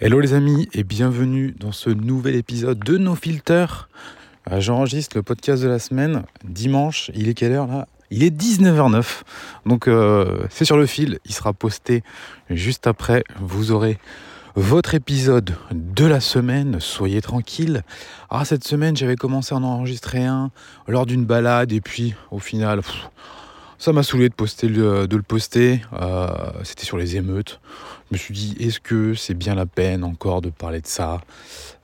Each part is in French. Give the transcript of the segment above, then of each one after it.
Hello les amis et bienvenue dans ce nouvel épisode de No Filter. Euh, J'enregistre le podcast de la semaine dimanche. Il est quelle heure là? Il est 19h09. Donc euh, c'est sur le fil. Il sera posté juste après. Vous aurez votre épisode de la semaine. Soyez tranquille. Ah cette semaine j'avais commencé à en enregistrer un lors d'une balade et puis au final. ça m'a saoulé de, poster le, de le poster. Euh, C'était sur les émeutes. Je me suis dit, est-ce que c'est bien la peine encore de parler de ça?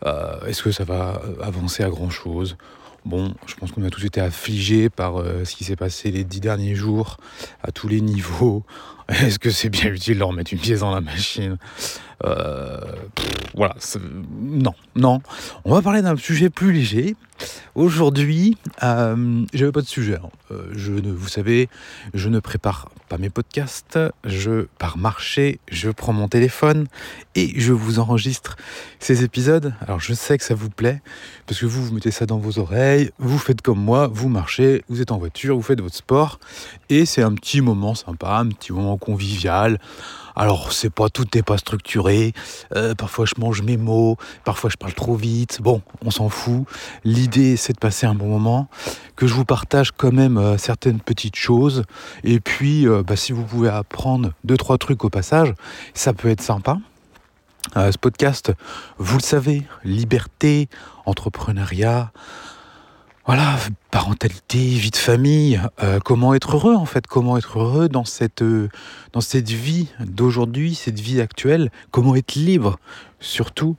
Euh, Est-ce que ça va avancer à grand chose Bon, je pense qu'on a tous été affligés par euh, ce qui s'est passé les dix derniers jours à tous les niveaux. Est-ce que c'est bien utile de leur mettre une pièce dans la machine? Euh, Voilà, non, non. On va parler d'un sujet plus léger. Aujourd'hui, j'avais pas de sujet. hein. Je ne, vous savez, je ne prépare mes podcasts. Je pars marcher, je prends mon téléphone et je vous enregistre ces épisodes. Alors je sais que ça vous plaît parce que vous, vous mettez ça dans vos oreilles, vous faites comme moi, vous marchez, vous êtes en voiture, vous faites votre sport et c'est un petit moment sympa, un petit moment convivial. Alors c'est pas tout n'est pas structuré. Euh, parfois je mange mes mots, parfois je parle trop vite. Bon, on s'en fout. L'idée c'est de passer un bon moment, que je vous partage quand même euh, certaines petites choses. Et puis euh, bah, si vous pouvez apprendre deux trois trucs au passage, ça peut être sympa. Euh, ce podcast, vous le savez, liberté, entrepreneuriat, voilà, parentalité, vie de famille, euh, comment être heureux en fait, comment être heureux dans cette, euh, dans cette vie d'aujourd'hui, cette vie actuelle, comment être libre surtout.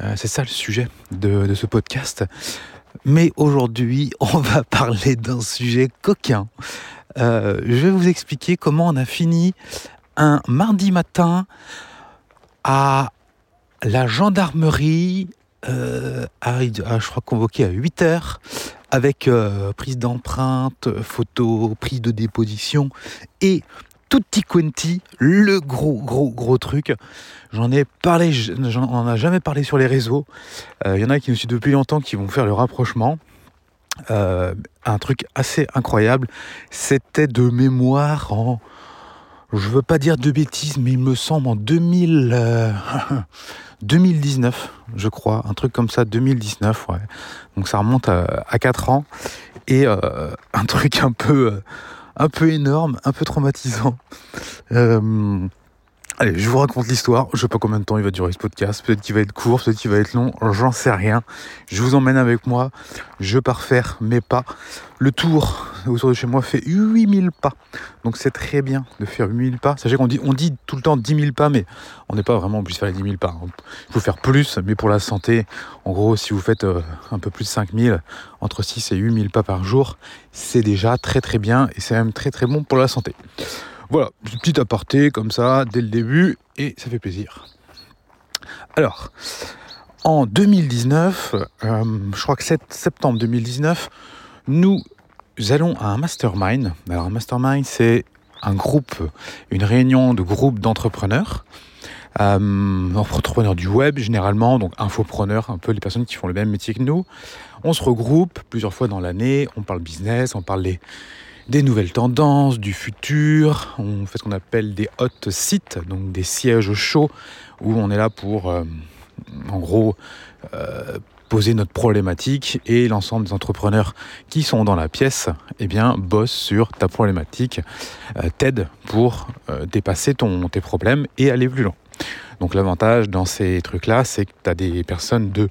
Euh, c'est ça le sujet de, de ce podcast. Mais aujourd'hui, on va parler d'un sujet coquin. Je vais vous expliquer comment on a fini un mardi matin à la gendarmerie, euh, à, à, je crois convoqué à 8 heures, avec euh, prise d'empreinte, photo, prise de déposition et tutti quanti, le gros, gros, gros truc. J'en ai parlé, j'en ai jamais parlé sur les réseaux. Il y en a qui me suivent depuis longtemps qui vont faire le rapprochement. Euh, un truc assez incroyable, c'était de mémoire en, je veux pas dire de bêtises, mais il me semble en 2000, euh, 2019, je crois, un truc comme ça, 2019, ouais. Donc ça remonte à, à 4 ans et euh, un truc un peu, euh, un peu énorme, un peu traumatisant. Euh, Allez, je vous raconte l'histoire. Je sais pas combien de temps il va durer ce podcast. Peut-être qu'il va être court, peut-être qu'il va être long. J'en sais rien. Je vous emmène avec moi. Je pars faire mes pas. Le tour autour de chez moi fait 8000 pas. Donc c'est très bien de faire 8000 pas. Sachez qu'on dit, tout le temps 10 000 pas, mais on n'est pas vraiment obligé de faire les 10 000 pas. Il faut faire plus, mais pour la santé, en gros, si vous faites euh, un peu plus de 5000, entre 6 et 8000 pas par jour, c'est déjà très très bien et c'est même très très bon pour la santé. Voilà, petit aparté comme ça dès le début et ça fait plaisir. Alors, en 2019, euh, je crois que c'est septembre 2019, nous allons à un mastermind. Alors un mastermind, c'est un groupe, une réunion de groupes d'entrepreneurs. Euh, entrepreneurs du web généralement, donc infopreneurs, un peu les personnes qui font le même métier que nous. On se regroupe plusieurs fois dans l'année, on parle business, on parle des, des nouvelles tendances, du futur. On fait ce qu'on appelle des hot sites, donc des sièges chauds où on est là pour, euh, en gros, euh, poser notre problématique et l'ensemble des entrepreneurs qui sont dans la pièce, eh bien, bossent sur ta problématique, euh, t'aident pour dépasser ton, tes problèmes et aller plus loin. Donc l'avantage dans ces trucs-là, c'est que tu as des personnes de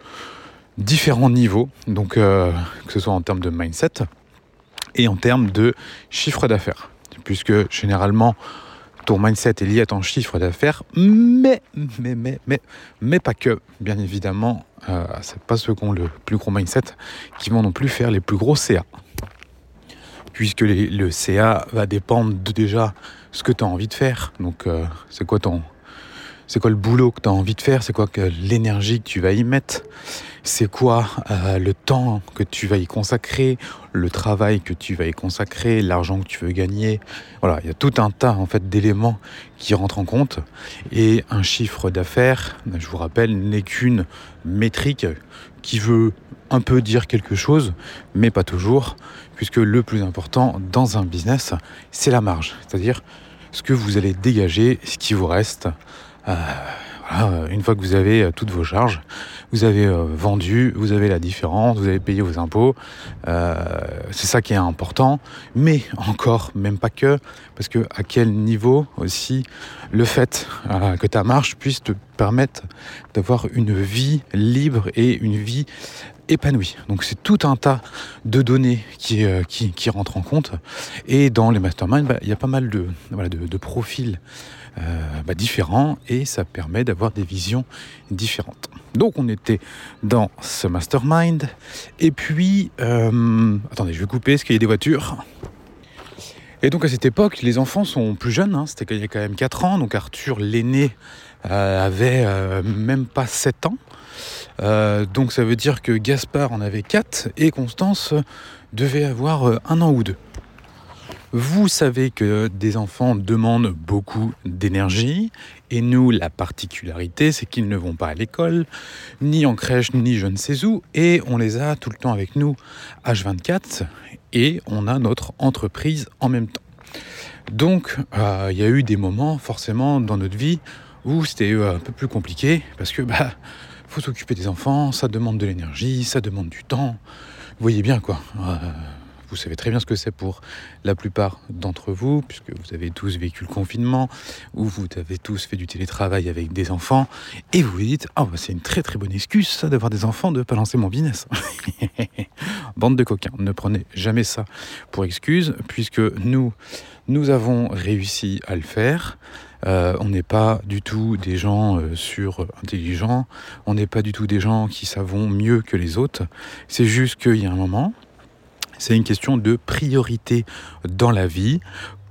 différents niveaux, donc que ce soit en termes de mindset, en termes de chiffre d'affaires. Puisque généralement, ton mindset est lié à ton chiffre d'affaires, mais, mais, mais, mais, mais pas que. Bien évidemment, euh, c'est pas ceux qui ont le plus gros mindset qui vont non plus faire les plus gros CA. Puisque le CA va dépendre de déjà ce que tu as envie de faire. Donc, euh, c'est quoi ton. C'est quoi le boulot que tu as envie de faire? C'est quoi l'énergie que tu vas y mettre? C'est quoi euh, le temps que tu vas y consacrer? Le travail que tu vas y consacrer? L'argent que tu veux gagner? Voilà, il y a tout un tas en fait d'éléments qui rentrent en compte. Et un chiffre d'affaires, je vous rappelle, n'est qu'une métrique qui veut un peu dire quelque chose, mais pas toujours, puisque le plus important dans un business, c'est la marge. C'est-à-dire ce que vous allez dégager, ce qui vous reste. Euh, voilà, euh, une fois que vous avez euh, toutes vos charges, vous avez vendu, vous avez la différence, vous avez payé vos impôts. c'est ça qui est important. Mais encore, même pas que, parce que à quel niveau aussi le fait que ta marche puisse te permettre d'avoir une vie libre et une vie épanouie. Donc c'est tout un tas de données qui, qui, rentrent en compte. Et dans les masterminds, bah, il y a pas mal de, de profils euh, bah, différents et ça permet d'avoir des visions différentes. Donc on était dans ce mastermind et puis euh, attendez je vais couper parce qu'il y a des voitures. Et donc à cette époque les enfants sont plus jeunes, hein, c'était il y a quand même 4 ans, donc Arthur l'aîné euh, avait même pas 7 ans. donc ça veut dire que Gaspard en avait 4 et Constance devait avoir un an ou deux. Vous savez que des enfants demandent beaucoup d'énergie et nous, la particularité, c'est qu'ils ne vont pas à l'école, ni en crèche, ni je ne sais où, et on les a tout le temps avec nous H24 et on a notre entreprise en même temps. Donc, euh, il y a eu des moments forcément dans notre vie où c'était euh, un peu plus compliqué parce que bah faut s'occuper des enfants, ça demande de l'énergie, ça demande du temps. Vous voyez bien quoi. Euh, vous savez très bien ce que c'est pour la plupart d'entre vous, puisque vous avez tous vécu le confinement, ou vous avez tous fait du télétravail avec des enfants, et vous vous dites, ah bah, c'est une très très bonne excuse ça d'avoir des enfants, de pas lancer mon business. Bande de coquins, ne prenez jamais ça pour excuse, puisque nous, nous avons réussi à le faire. Euh, on n'est pas du tout des gens euh, sur intelligents, on n'est pas du tout des gens qui savons mieux que les autres. C'est juste qu'il y a un moment, c'est une question de priorité dans la vie.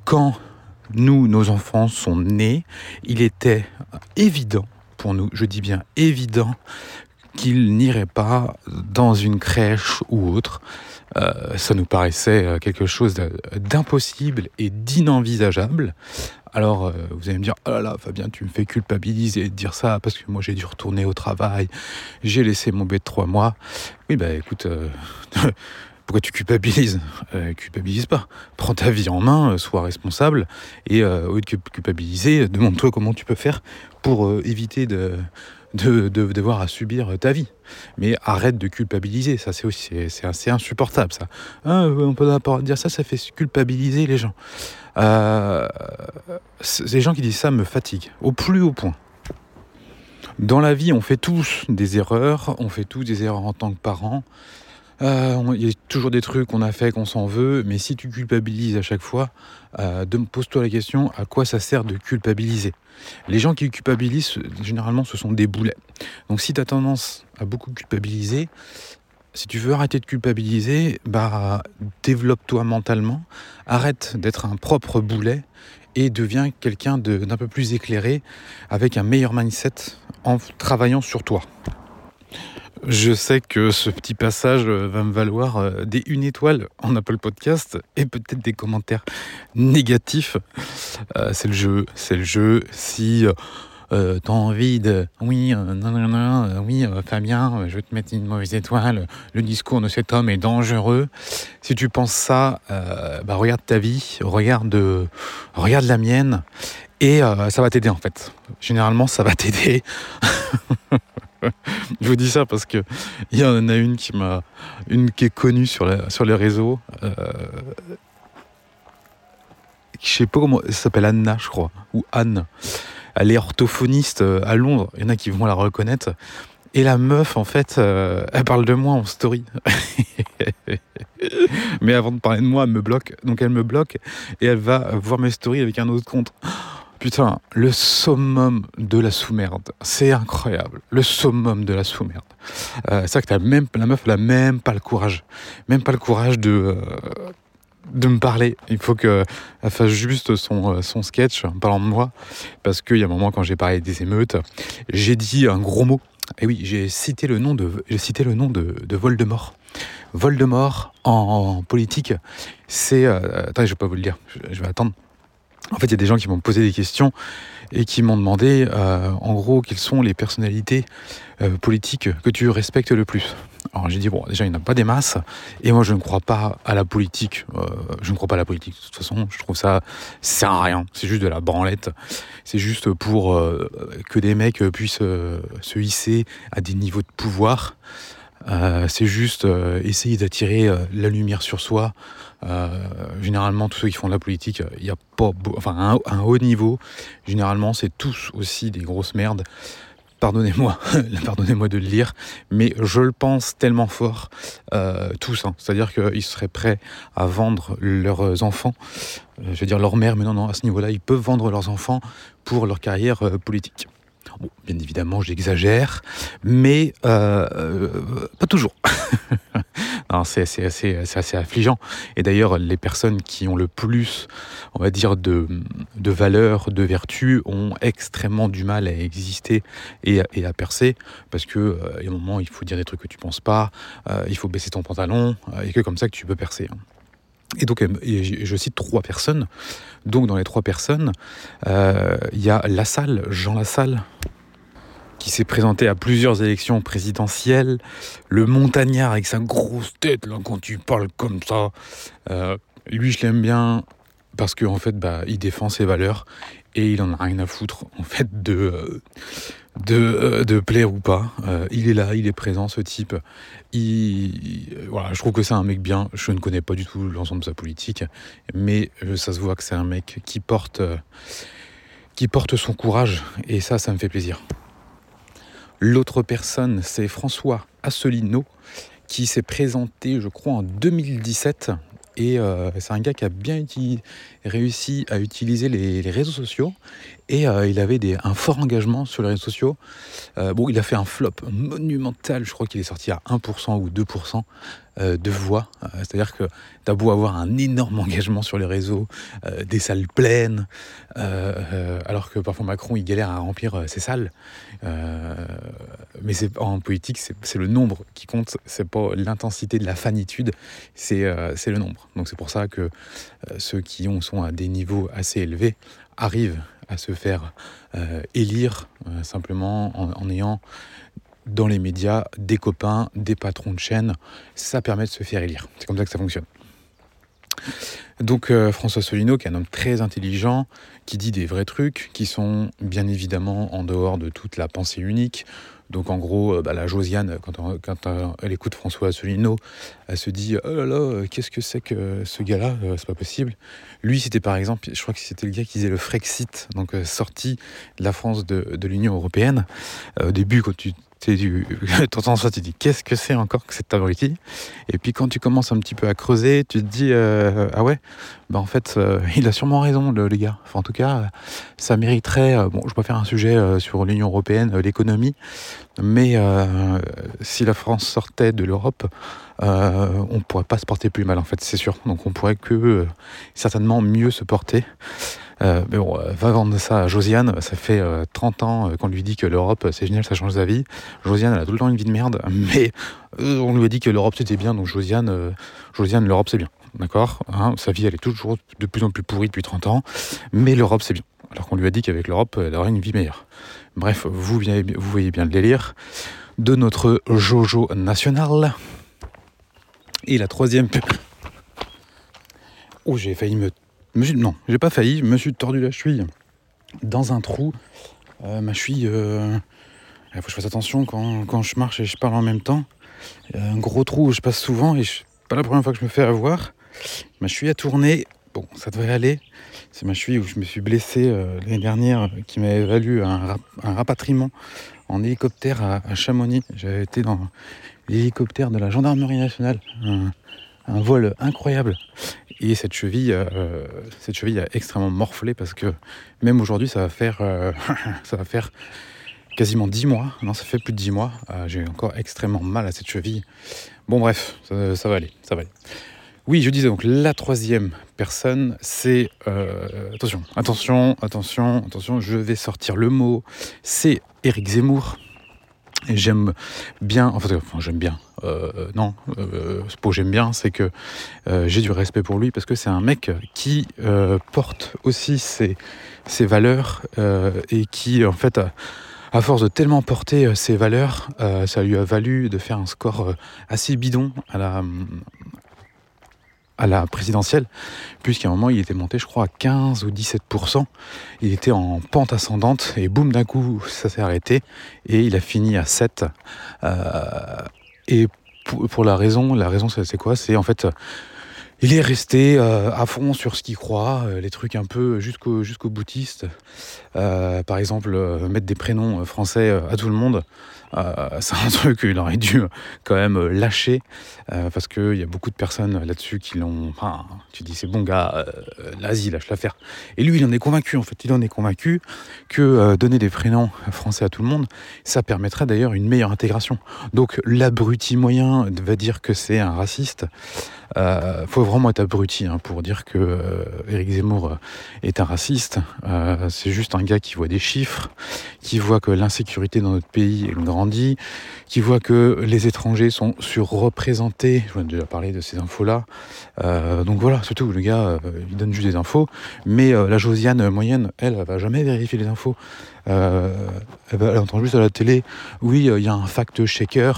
Quand nous, nos enfants sont nés, il était évident pour nous, je dis bien évident, qu'ils n'iraient pas dans une crèche ou autre. Euh, ça nous paraissait euh, quelque chose d'impossible et d'inenvisageable. Alors, euh, vous allez me dire, oh là là, Fabien, tu me fais culpabiliser de dire ça parce que moi j'ai dû retourner au travail, j'ai laissé mon bébé de trois mois. Oui, bah écoute, Pourquoi tu culpabilises euh, Culpabilise pas. Prends ta vie en main, euh, sois responsable et euh, au lieu de culpabiliser, demande-toi comment tu peux faire pour éviter de, de, devoir subir ta vie. Mais arrête de culpabiliser, ça c'est aussi c'est assez insupportable ça. Ah, on peut dire ça, ça fait culpabiliser les gens. les gens qui disent ça me fatiguent au plus haut point. Dans la vie, on fait tous des erreurs, on fait tous des erreurs en tant que parents. Euh, il y a toujours des trucs qu'on a fait qu'on s'en veut, mais si tu culpabilises à chaque fois, euh, pose-toi la question à quoi ça sert de culpabiliser? Les gens qui culpabilisent, généralement, ce sont des boulets. Donc si tu as tendance à beaucoup culpabiliser, si tu veux arrêter de culpabiliser, bah, développe-toi mentalement, arrête d'être un propre boulet et deviens quelqu'un d'un peu plus éclairé, avec un meilleur mindset en travaillant sur toi. Je sais que ce petit passage euh, va me valoir euh, des une étoile en Apple Podcast et peut-être des commentaires négatifs. Euh, c'est le jeu, c'est le jeu. Si euh, t'as envie de oui, non, non, oui, Fabien, je vais te mettre une mauvaise étoile. Le discours de cet homme est dangereux. Si tu penses ça, bah, regarde ta vie, regarde, regarde la mienne et ça va t'aider en fait. Généralement, ça va t'aider. je vous dis ça parce que il y en a une qui m'a, une qui est connue sur, les réseaux. Euh, je sais pas comment, elle s'appelle Anna, je crois, ou Anne. Elle est orthophoniste euh, à Londres. Il y en a qui vont la reconnaître. Et la meuf, en fait, euh, elle parle de moi en story. Mais avant de parler de moi, elle me bloque. Donc elle me bloque et elle va voir mes stories avec un autre compte. Putain, le summum de la sous-merde. C'est incroyable. Le summum de la sous-merde. Euh, c'est ça que même, la meuf, elle même pas le courage. Même pas le courage de, euh, me parler. Il faut qu'elle fasse juste son, euh, son sketch en parlant de moi. Parce qu'il y a un moment, quand j'ai parlé des émeutes, j'ai dit un gros mot. Et oui, j'ai cité le nom de, Voldemort. Voldemort en, politique, c'est. attendez, je vais pas vous le dire. je vais attendre. En fait, il y a des gens qui m'ont posé des questions et qui m'ont demandé, euh, en gros, quelles sont les personnalités euh, politiques que tu respectes le plus. Alors j'ai dit, bon, déjà, il n'y en a pas des masses, et moi, je ne crois pas à la politique. Euh, je ne crois pas à la politique, de toute façon, je trouve ça, ça sert à rien. C'est juste de la branlette. C'est juste pour que des mecs puissent se hisser à des niveaux de pouvoir. C'est juste essayer d'attirer la lumière sur soi. généralement, tous ceux qui font de la politique, il n'y a pas, enfin, un haut niveau. Généralement, c'est tous aussi des grosses merdes pardonnez-moi, pardonnez-moi de le lire, mais je le pense tellement fort, euh, tous. Hein. C'est-à-dire qu'ils seraient prêts à vendre leurs enfants, euh, je veux dire leur mère, mais non, non, à ce niveau-là, ils peuvent vendre leurs enfants pour leur carrière euh, politique. Bien évidemment, j'exagère, mais euh, euh, pas toujours. c'est assez, affligeant. Et d'ailleurs, les personnes qui ont le plus, on va dire, de, de valeur, de vertu, ont extrêmement du mal à exister et, à percer, parce que euh, a un moment, il faut dire des trucs que tu penses pas, il faut baisser ton pantalon, et que comme ça que tu peux percer. Hein. Et donc, je cite trois personnes. Donc, dans les trois personnes, il y a Lassalle, Jean Lassalle, qui s'est présenté à plusieurs élections présidentielles, le montagnard avec sa grosse tête, là, quand tu parles comme ça, euh, lui je l'aime bien parce qu'en en fait, bah, il défend ses valeurs et il en a rien à foutre en fait de, euh, de, euh, de, plaire ou pas. il est là, il est présent, ce type. Il, voilà, je trouve que c'est un mec bien. Je ne connais pas du tout l'ensemble de sa politique, mais ça se voit que c'est un mec qui porte, son courage et ça, ça me fait plaisir. L'autre personne, c'est François Asselineau, qui s'est présenté, je crois, en 2017. Et euh, c'est un gars qui a bien réussi à utiliser les, réseaux sociaux. Et euh, il avait un fort engagement sur les réseaux sociaux. Euh, bon, il a fait un flop monumental. Je crois qu'il est sorti à 1% ou 2%. Euh, de voix. C'est-à-dire que tu as beau avoir un énorme engagement sur les réseaux, des salles pleines, alors que parfois Macron il galère à remplir ses salles. mais en politique, c'est le nombre qui compte, c'est pas l'intensité de la fanitude, c'est le nombre. Donc c'est pour ça que ceux qui ont, sont à des niveaux assez élevés arrivent à se faire élire simplement en ayant dans les médias des copains, des patrons de chaîne. Ça permet de se faire élire. C'est comme ça que ça fonctionne. Donc euh, François Solino, qui est un homme très intelligent, qui dit des vrais trucs, qui sont bien évidemment en dehors de toute la pensée unique. Donc en gros, euh, bah, la Josiane, quand, quand elle écoute François Asselineau, elle se dit Oh là là, qu'est-ce que c'est que ce gars-là C'est pas possible. Lui, c'était par exemple, je crois que c'était le gars qui disait le Frexit, donc euh, sorti de la France de, de l'Union Européenne. au début, quand tu tu entends ça, tu dis qu'est-ce que c'est encore que cette abruti? Et puis quand tu commences un petit peu à creuser, tu te dis euh, ah ouais, bah en fait euh, il a sûrement raison le, gars. Enfin, en tout cas, ça mériterait. Euh, bon, je peux faire un sujet sur l'Union européenne, l'économie, mais si la France sortait de l'Europe, on pourrait pas se porter plus mal en fait, c'est sûr. Donc on pourrait que certainement mieux se porter. Euh, mais bon, euh, va vendre ça à Josiane, ça fait 30 euh, ans qu'on lui dit que l'Europe c'est génial, ça change sa vie. Josiane, elle a tout le temps une vie de merde, mais on lui a dit que l'Europe c'était bien, donc Josiane, Josiane l'Europe c'est bien. D'accord? Hein, Sa vie elle est toujours de plus en plus pourrie depuis 30 ans, mais l'Europe c'est bien. Alors qu'on lui a dit qu'avec l'Europe elle aurait une vie meilleure. Bref, vous, vous voyez bien le délire de notre Jojo national. Et la troisième. Oh, j'ai failli me non, j'ai pas failli, je me suis tordu la cheville dans un trou. Euh, ma cheville, euh, il faut que je fasse attention quand, je marche et je parle en même temps. un gros trou où je passe souvent et pas la première fois que je me fais avoir. Ma cheville a tourné. Bon, ça devrait aller. C'est ma cheville où je me suis blessé euh, l'année dernière qui m'avait valu un, rapatriement en hélicoptère à, Chamonix. J'avais été dans l'hélicoptère de la gendarmerie nationale. Vol incroyable. Et cette cheville, euh, cette cheville a extrêmement morflé parce que même aujourd'hui, ça va faire, euh, quasiment 10 mois. Non, ça fait plus de 10 mois. Euh, j'ai encore extrêmement mal à cette cheville. Bon, bref, ça, va aller, ça va aller. Oui, je disais donc la troisième personne, c'est attention, attention, attention, attention. Je vais sortir le mot. C'est Éric Zemmour. J'aime bien, enfin, j'aime bien, euh, non, euh, ce que j'aime bien, c'est que euh, j'ai du respect pour lui parce que c'est un mec qui porte aussi ses, valeurs et qui, en fait, a, à force de tellement porter ses valeurs, ça lui a valu de faire un score assez bidon à la, à la présidentielle, puisqu'à un moment il était monté, je crois, à 15 ou 17%. Il était en pente ascendante et boum, d'un coup, ça s'est arrêté et il a fini à 7. et pour, la raison, la raison c'est quoi? C'est en fait il est resté euh, à fond sur ce qu'il croit, euh, les trucs un peu jusqu'au jusqu'au boutiste. Euh, par exemple, mettre des prénoms français à tout le monde. C'est un truc qu'il aurait dû quand même lâcher parce qu'il y a beaucoup de personnes là-dessus qui l'ont. Enfin, tu dis c'est bon gars, l'Asie lâche l'affaire. Et lui, il en est convaincu en fait. Il en est convaincu que donner des prénoms français à tout le monde, ça permettrait d'ailleurs une meilleure intégration. Donc l'abruti moyen va dire que c'est un raciste. Euh, faut vraiment être abruti hein, pour dire que euh, Éric Zemmour euh, est un raciste. Euh, c'est juste un gars qui voit des chiffres, qui voit que l'insécurité dans notre pays grandit, qui voit que les étrangers sont surreprésentés. Je vous ai déjà parlé de ces infos-là. donc voilà, surtout le gars, il donne juste des infos. Mais la Josiane moyenne, elle, elle va jamais vérifier les infos. Euh, elle, entend juste à la télé, oui, euh, il y a un fact-checker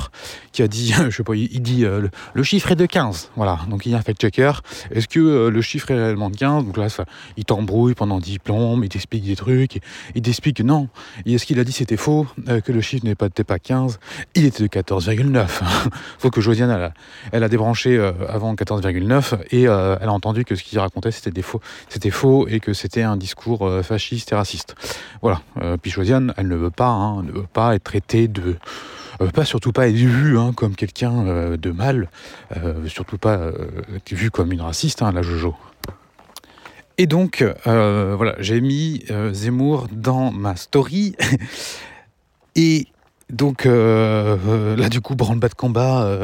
qui a dit, je sais pas, il, dit euh, le, chiffre est de 15. Voilà, donc il y a un fact-checker. Est-ce que le chiffre est réellement de 15 Donc là, il t'embrouille pendant 10 plombes, il t'explique des trucs, il t'explique que non. Et ce qu'il a dit c'était faux, que le chiffre n'était pas, pas 15, il était de 14,9. Faut que Josiane, elle a, elle a débranché avant 14,9 et elle a entendu que ce qu'il racontait c'était faux, c'était faux et que c'était un discours fasciste et raciste. Voilà. Puis Josiane, elle ne veut pas, hein, ne veut pas être traitée de, euh, pas surtout pas être vue hein, comme quelqu'un euh, de mal, euh, surtout pas être vue comme une raciste, hein, la Jojo. Et donc, voilà, j'ai mis Zemmour dans ma story. Et donc là, du coup, branle-bas de combat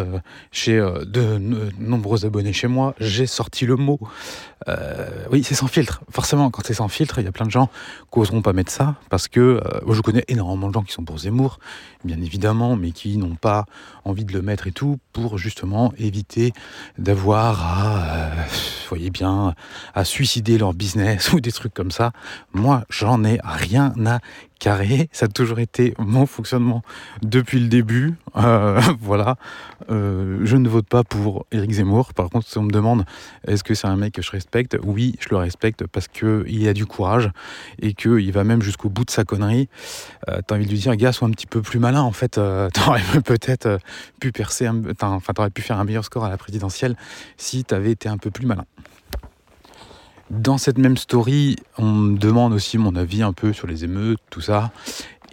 chez de nombreux abonnés chez moi. J'ai sorti le mot euh, oui, c'est sans filtre. Forcément, quand c'est sans filtre, il y a plein de gens qui n'oseront pas mettre ça parce que euh, je connais énormément de gens qui sont pour Zemmour, bien évidemment, mais qui n'ont pas envie de le mettre et tout pour justement éviter d'avoir à, euh, voyez bien, à suicider leur business ou des trucs comme ça. Moi, j'en ai rien à carrer. Ça a toujours été mon fonctionnement depuis le début. voilà. je ne vote pas pour Éric Zemmour. Par contre, si on me demande est-ce que c'est un mec que je respecte? Oui, je le respecte parce qu'il a du courage et qu'il va même jusqu'au bout de sa connerie. Euh, t'as envie de lui dire, gars, sois un petit peu plus malin. En fait, euh, t'aurais peut-être euh, pu percer, enfin, t'aurais pu faire un meilleur score à la présidentielle si t'avais été un peu plus malin. Dans cette même story, on me demande aussi mon avis un peu sur les émeutes, tout ça.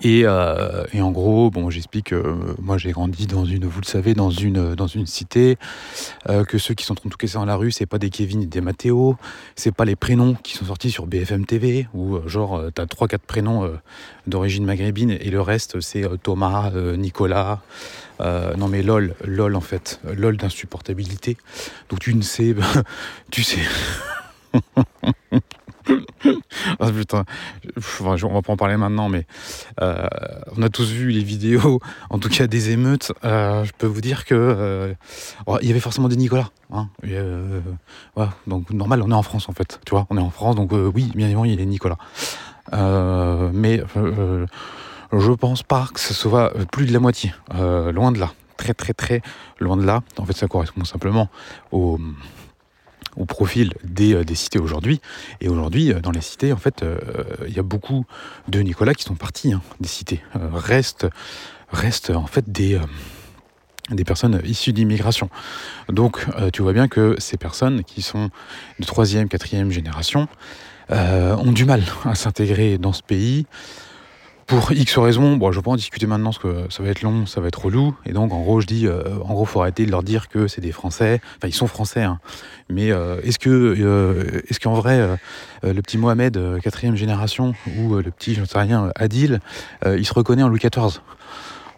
Euh, et, en gros, bon, j'explique que euh, moi j'ai grandi dans une, vous le savez, dans une, dans une cité, euh, que ceux qui sont en tout casser dans la rue, c'est pas des Kevin et des Mathéo, c'est pas les prénoms qui sont sortis sur BFM TV, où genre t'as 3-4 prénoms d'origine maghrébine et le reste c'est Thomas, Nicolas, non mais LOL, LOL en fait, LOL d'insupportabilité. Donc tu ne sais, tu sais. Ah, putain, on va pas en parler maintenant, mais euh, on a tous vu les vidéos, en tout cas des émeutes. Euh, je peux vous dire que euh, oh, il y avait forcément des Nicolas. Hein, donc normal, on est en France en fait, tu vois, on est en France, donc oui, bien évidemment, il y a Nicolas. mais je pense pas que ce soit plus de la moitié, loin de là, très très très loin de là. En fait, ça correspond simplement au au profil des, euh, des cités aujourd'hui. Et aujourd'hui, euh, dans les cités, en fait, euh, il y a beaucoup de Nicolas qui sont partis hein, des cités. restent, restent en fait des des personnes issues d'immigration. Donc tu vois bien que ces personnes qui sont de troisième, quatrième génération ont du mal à s'intégrer dans ce pays, pour X raisons, bon, je vais pas en discuter maintenant parce que ça va être long, ça va être relou. Et donc, en gros, je dis, euh, en gros, faut arrêter de leur dire que c'est des Français. Enfin, ils sont Français, hein. Mais euh, est-ce que, euh, est-ce qu'en vrai, le petit Mohamed, quatrième génération, ou le petit, je ne sais rien, Adil, il se reconnaît en Louis XIV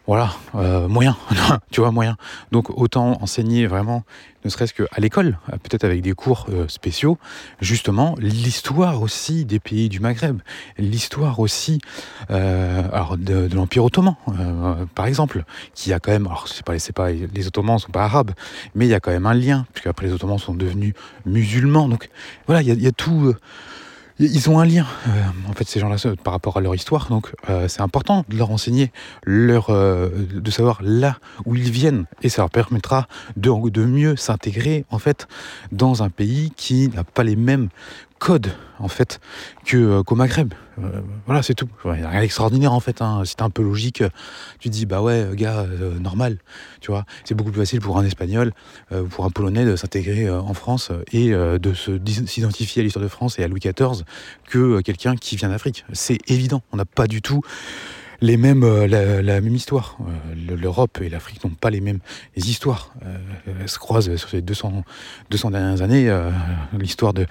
voilà, euh, moyen, tu vois, moyen. Donc autant enseigner vraiment, ne serait-ce qu'à l'école, euh, peut-être avec des cours euh, spéciaux, justement, l'histoire aussi des pays du Maghreb, l'histoire aussi de, l'Empire ottoman, par exemple, qui a quand même, alors c'est pas, pas, les Ottomans sont pas arabes, mais il y a quand même un lien, puisque après les Ottomans sont devenus musulmans. Donc voilà, il y a, tout ils ont un lien, euh, en fait, ces gens-là, par rapport à leur histoire. Donc, euh, c'est important de leur enseigner, leur, euh, de savoir là où ils viennent. Et ça leur permettra de mieux s'intégrer, en fait, dans un pays qui n'a pas les mêmes code en fait que euh, qu'au Maghreb. Euh, voilà, c'est tout. Il n'y a rien d'extraordinaire en fait. Hein. Un peu logique, tu te dis bah ouais, gars, euh, normal. Tu vois, c'est beaucoup plus facile pour un Espagnol, pour un Polonais de s'intégrer en France et de se s'identifier à l'histoire de France et à Louis XIV que quelqu'un qui vient d'Afrique. C'est évident. On n'a pas du tout les mêmes, euh, la, même histoire. Euh, L'Europe et l'Afrique n'ont pas les mêmes histoires. Euh, elles se croisent sur ces 200, 200 dernières années, l'histoire de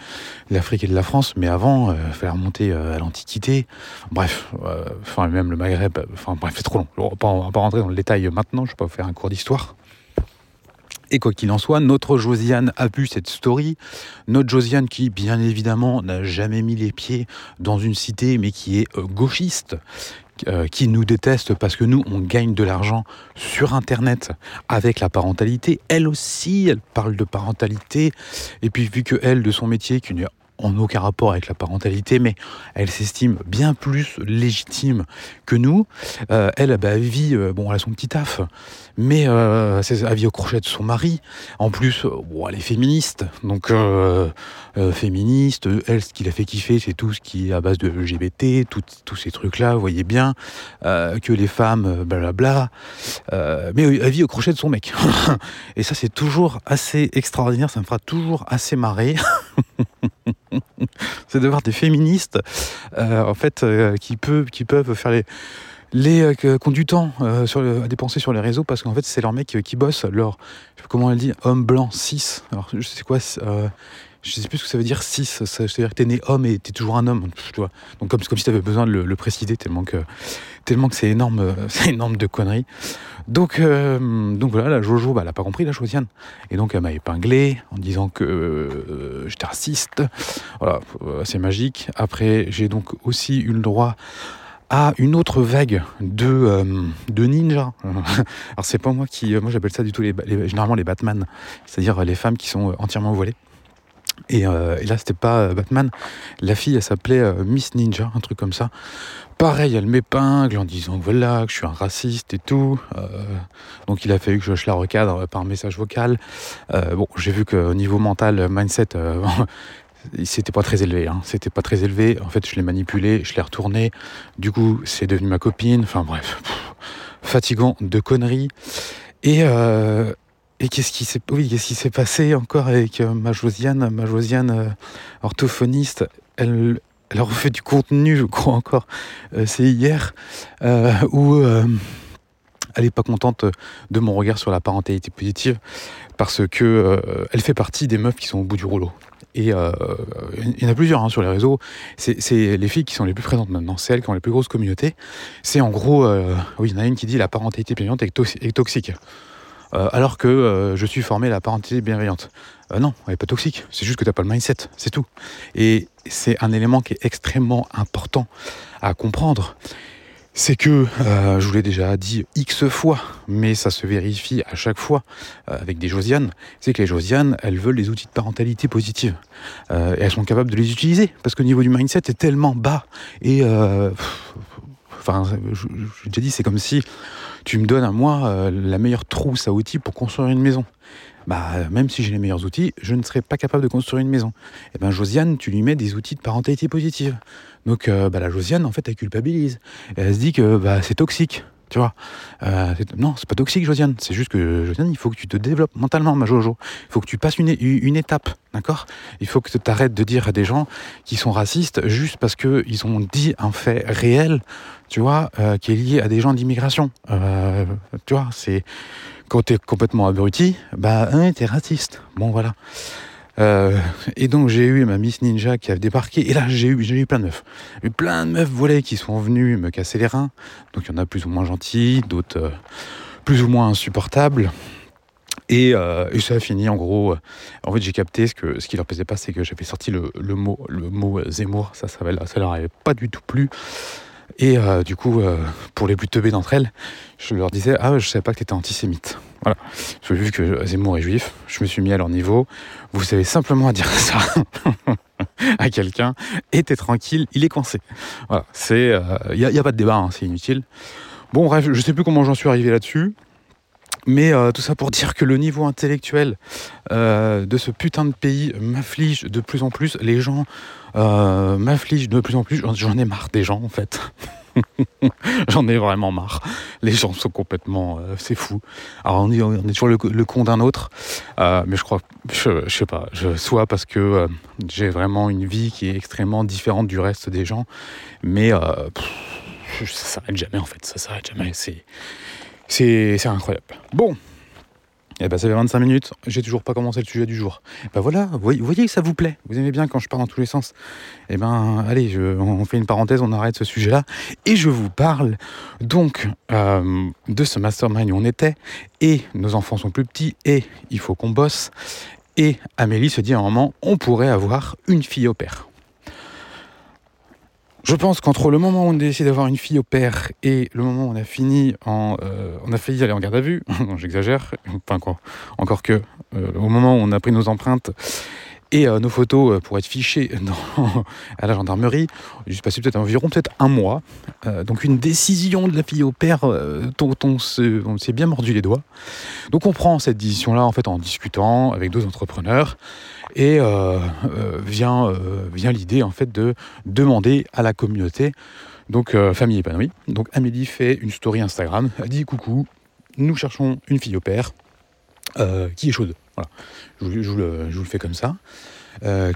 l'Afrique et de la France, mais avant, il fallait remonter à l'Antiquité. Bref, enfin même le Maghreb, bref, c'est trop long. On ne va pas rentrer dans le détail maintenant, je ne vais pas faire un cours d'histoire. Et quoi qu'il en soit, notre Josiane a vu cette story. Notre Josiane qui, bien évidemment, n'a jamais mis les pieds dans une cité, mais qui est gauchiste, euh, qui nous déteste parce que nous, on gagne de l'argent sur Internet avec la parentalité. Elle aussi, elle parle de parentalité. Et puis, vu que elle, de son métier, qui n'est en aucun rapport avec la parentalité, mais elle s'estime bien plus légitime que nous. Euh, elle, bah, elle vit, euh, bon, elle a son petit taf, mais euh, elle vit au crochet de son mari. En plus, bon, elle est féministe, donc féministe. Elle, ce qui l'a fait kiffer, c'est tout ce qui est à base de LGBT, tous ces trucs-là. Vous voyez bien que les femmes, blablabla. mais elle vit au crochet de son mec. Et ça, c'est toujours assez extraordinaire. Ça me fera toujours assez marrer. c'est de voir des féministes euh, en fait euh, qui, peuvent, qui peuvent faire les les euh, du temps sur à dépenser sur les réseaux parce qu'en fait c'est leur mec qui bosse. Leur comment elle dit homme blanc 6 alors je sais quoi je sais plus ce que ça veut dire 6 c'est-à-dire que t'es né homme et t'es toujours un homme tu vois donc comme, comme si t'avais besoin de le, préciser tellement que tellement que c'est énorme c'est énorme de conneries donc, euh, voilà, la Jojo, bah, elle n'a pas compris la Josiane. Et donc elle m'a épinglé en disant que euh, j'étais raciste. Voilà, euh, c'est magique. Après, j'ai donc aussi eu le droit à une autre vague de, de ninja. Alors c'est pas moi qui... Moi j'appelle ça du tout généralement les Batman. C'est-à-dire les femmes qui sont entièrement voilées. Et, et là, c'était pas Batman. La fille, elle s'appelait Miss Ninja, un truc comme ça. Pareil, elle m'épingle en disant que voilà, que je suis un raciste et tout. Euh, donc il a fallu que je la recadre par message vocal. Euh, bon, j'ai vu qu'au niveau mental, mindset, euh, c'était pas très élevé. Hein. C'était pas très élevé. En fait, je l'ai manipulé, je l'ai retourné. Du coup, c'est devenu ma copine. Enfin bref, fatigant de conneries. Et, et qu'est-ce qui s'est passé encore avec ma Josiane, ma Josiane orthophoniste? Elle a refait du contenu, je crois encore, euh, c'est hier, euh, où euh, elle n'est pas contente de mon regard sur la parentalité positive, parce que elle fait partie des meufs qui sont au bout du rouleau. Et il y en a plusieurs hein, sur les réseaux. C'est les filles qui sont les plus présentes maintenant. C'est elles qui ont les plus grosses communautés. C'est en gros, oui, il y en a une qui dit la parentalité bienveillante est, toxique. Alors que je suis formé à la parentalité bienveillante. non, elle n'est pas toxique. C'est juste que tu n'as pas le mindset. C'est tout. Et c'est un élément qui est extrêmement important à comprendre. C'est que, euh, je vous l'ai déjà dit X fois, mais ça se vérifie à chaque fois euh, avec des Josianes, c'est que les Josianes, elles veulent des outils de parentalité positive. Euh, et elles sont capables de les utiliser, parce qu'au niveau du mindset est tellement bas. Et, enfin, j'ai déjà dit, c'est comme si tu me donnes à moi la meilleure trousse à outils pour construire une maison bah, même si j'ai les meilleurs outils, je ne serais pas capable de construire une maison. Et eh ben Josiane, tu lui mets des outils de parentalité positive. Donc euh, bah, la Josiane, en fait, elle culpabilise. elle se dit que bah, c'est toxique. Tu vois euh, Non, c'est pas toxique, Josiane. C'est juste que, Josiane, il faut que tu te développes mentalement, ma Jojo. Il faut que tu passes une, étape, d'accord? Il faut que tu t'arrêtes de dire à des gens qui sont racistes juste parce qu'ils ont dit un fait réel, tu vois, euh, qui est lié à des gens d'immigration. Euh, tu vois, c'est quand t'es complètement abruti, bah, hein, t'es raciste. Bon, voilà. Euh, et donc j'ai eu ma Miss Ninja qui a débarqué, et là j'ai eu, j'ai eu plein de meufs. eu plein de meufs volées qui sont venues me casser les reins. Donc il y en a plus ou moins gentils, d'autres euh, plus ou moins insupportables. Et, euh, et, ça a fini en gros. En fait, j'ai capté ce que ce qui leur plaisait pas, c'est que j'avais sorti le, le, mot le mot Zemmour. Ça, ça, leur avait pas du tout plu. Et du coup, pour les plus teubés d'entre elles, je leur disais Ah, je savais pas que tu étais antisémite. Voilà. J'ai vu que Zemmour est juif, je me suis mis à leur niveau. Vous savez simplement à dire ça. à quelqu'un et t'es tranquille, il est coincé. Voilà, c'est, il n'y a, pas de débat, hein, c'est inutile. Bon bref, je sais plus comment j'en suis arrivé là-dessus. Mais euh, tout ça pour dire que le niveau intellectuel euh, de ce putain de pays m'afflige de plus en plus. Les gens euh, m'affligent de plus en plus. J'en ai marre des gens en fait. J'en ai vraiment marre. Les gens sont complètement... c'est fou. Alors on est, toujours le, con d'un autre. mais je crois... Je, sais pas. Je, soit parce que j'ai vraiment une vie qui est extrêmement différente du reste des gens. Mais ça s'arrête jamais en fait. Ça s'arrête jamais. C'est incroyable. Bon, eh ben, ça fait 25 minutes, j'ai toujours pas commencé le sujet du jour. Ben voilà, vous voyez, que ça vous plaît, vous aimez bien quand je pars dans tous les sens. Eh ben, allez, on fait une parenthèse, on arrête ce sujet-là, et je vous parle donc euh, de ce mastermind où on était, et nos enfants sont plus petits, et il faut qu'on bosse, et Amélie se dit à un moment, on pourrait avoir une fille au père. Je pense qu'entre le moment où on a décidé d'avoir une fille au père et le moment où on a fini en, euh, on a failli aller en garde à vue, j'exagère, enfin quoi, encore que euh, au moment où on a pris nos empreintes et euh, nos photos pour être fichées à la gendarmerie, il s'est passé peut-être environ peut-être un mois. donc une décision de la fille au père dont on s'est bien mordu les doigts. Donc on prend cette décision-là en fait en discutant avec deux entrepreneurs et euh, euh, vient, euh, vient l'idée en fait de demander à la communauté, donc famille épanouie. Donc Amélie fait une story Instagram, elle dit coucou, nous cherchons une fille au père qui est chaude. Voilà. Je, vous le fais comme ça.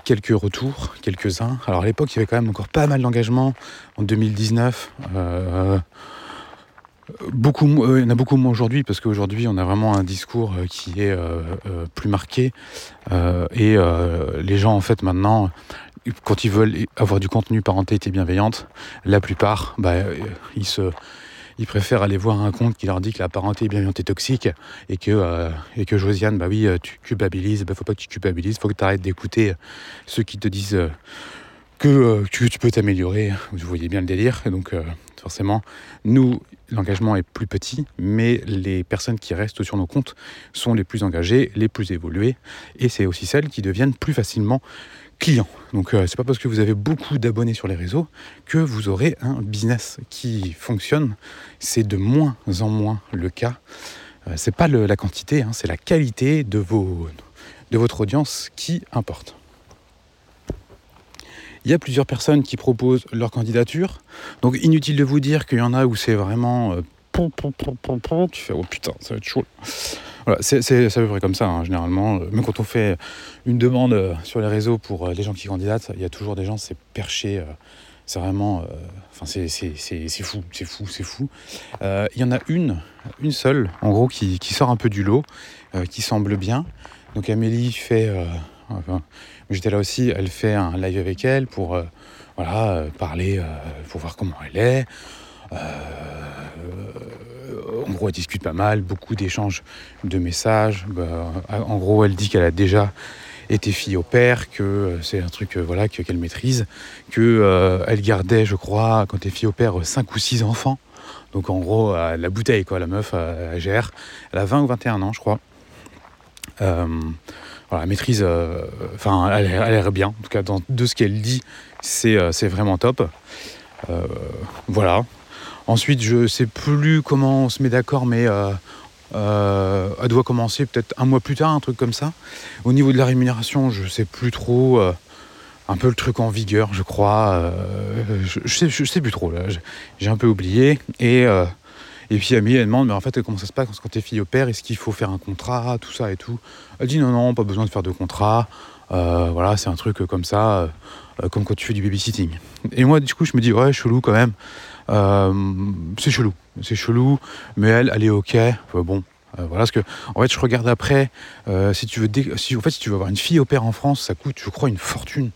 quelques retours, quelques-uns. Alors à l'époque, il y avait quand même encore pas mal d'engagement en 2019. Beaucoup, euh, il y en a beaucoup moins aujourd'hui parce qu'aujourd'hui on a vraiment un discours euh, qui est euh, plus marqué et les gens en fait maintenant quand ils veulent avoir du contenu parentalité bienveillante, la plupart bah, ils se ils préfèrent aller voir un compte qui leur dit que la parenté bienveillante est toxique et que, et que Josiane, bah oui, tu culpabilises, bah faut pas que tu culpabilises, faut que tu arrêtes d'écouter ceux qui te disent que tu, peux t'améliorer. Vous voyez bien le délire. Donc, forcément, nous, l'engagement est plus petit, mais les personnes qui restent sur nos comptes sont les plus engagées, les plus évoluées, et c'est aussi celles qui deviennent plus facilement clients. Donc euh, c'est pas parce que vous avez beaucoup d'abonnés sur les réseaux que vous aurez un business qui fonctionne. C'est de moins en moins le cas. Euh, c'est pas la quantité, hein, c'est la qualité de, vos, de votre audience qui importe. Il y a plusieurs personnes qui proposent leur candidature. Donc inutile de vous dire qu'il y en a où c'est vraiment... Euh, tu fais oh putain, ça va être chaud. Voilà, c'est à peu près comme ça, hein, généralement. Même quand on fait une demande euh, sur les réseaux pour euh, les gens qui candidatent, il y a toujours des gens, c'est perché. c'est vraiment. Enfin, c'est fou, c'est fou, c'est fou. Il y en a une, une seule, en gros, qui, sort un peu du lot, qui semble bien. Donc Amélie fait j'étais là aussi, elle fait un live avec elle pour euh, voilà, euh, parler, euh, pour voir comment elle est. en gros, elle discute pas mal, beaucoup d'échanges de messages. Bah, en gros, elle dit qu'elle a déjà été fille au père, que c'est un truc voilà qu'elle maîtrise, que elle gardait, je crois, quand elle est fille au père, 5 ou 6 enfants. Donc en gros, la bouteille, quoi, la meuf, elle gère. Elle a 20 ou 21 ans, je crois. Voilà, maîtrise, euh, enfin, elle, a l'air bien. En tout cas, dans, de ce qu'elle dit, c'est, euh, vraiment top. Euh, voilà. Ensuite, je sais plus comment on se met d'accord, mais elle doit commencer peut-être un mois plus tard, un truc comme ça. Au niveau de la rémunération, je sais plus trop. un peu le truc en vigueur, je crois. je, je, sais, plus trop là. J'ai un peu oublié. Et et puis Amélie, elle demande, mais en fait, comment ça se passe quand tu es fille au père Est-ce qu'il faut faire un contrat, tout ça et tout Elle dit, non, non, pas besoin de faire de contrat. Euh, voilà, c'est un truc comme ça, euh, euh, comme quand tu fais du babysitting. Et moi, du coup, je me dis, ouais, chelou quand même. C'est chelou, c'est chelou, mais elle, elle est ok. bon, voilà, parce que en fait, je regarde après. si tu veux, si, en fait, si tu veux avoir une fille au père en France, ça coûte, je crois, une fortune.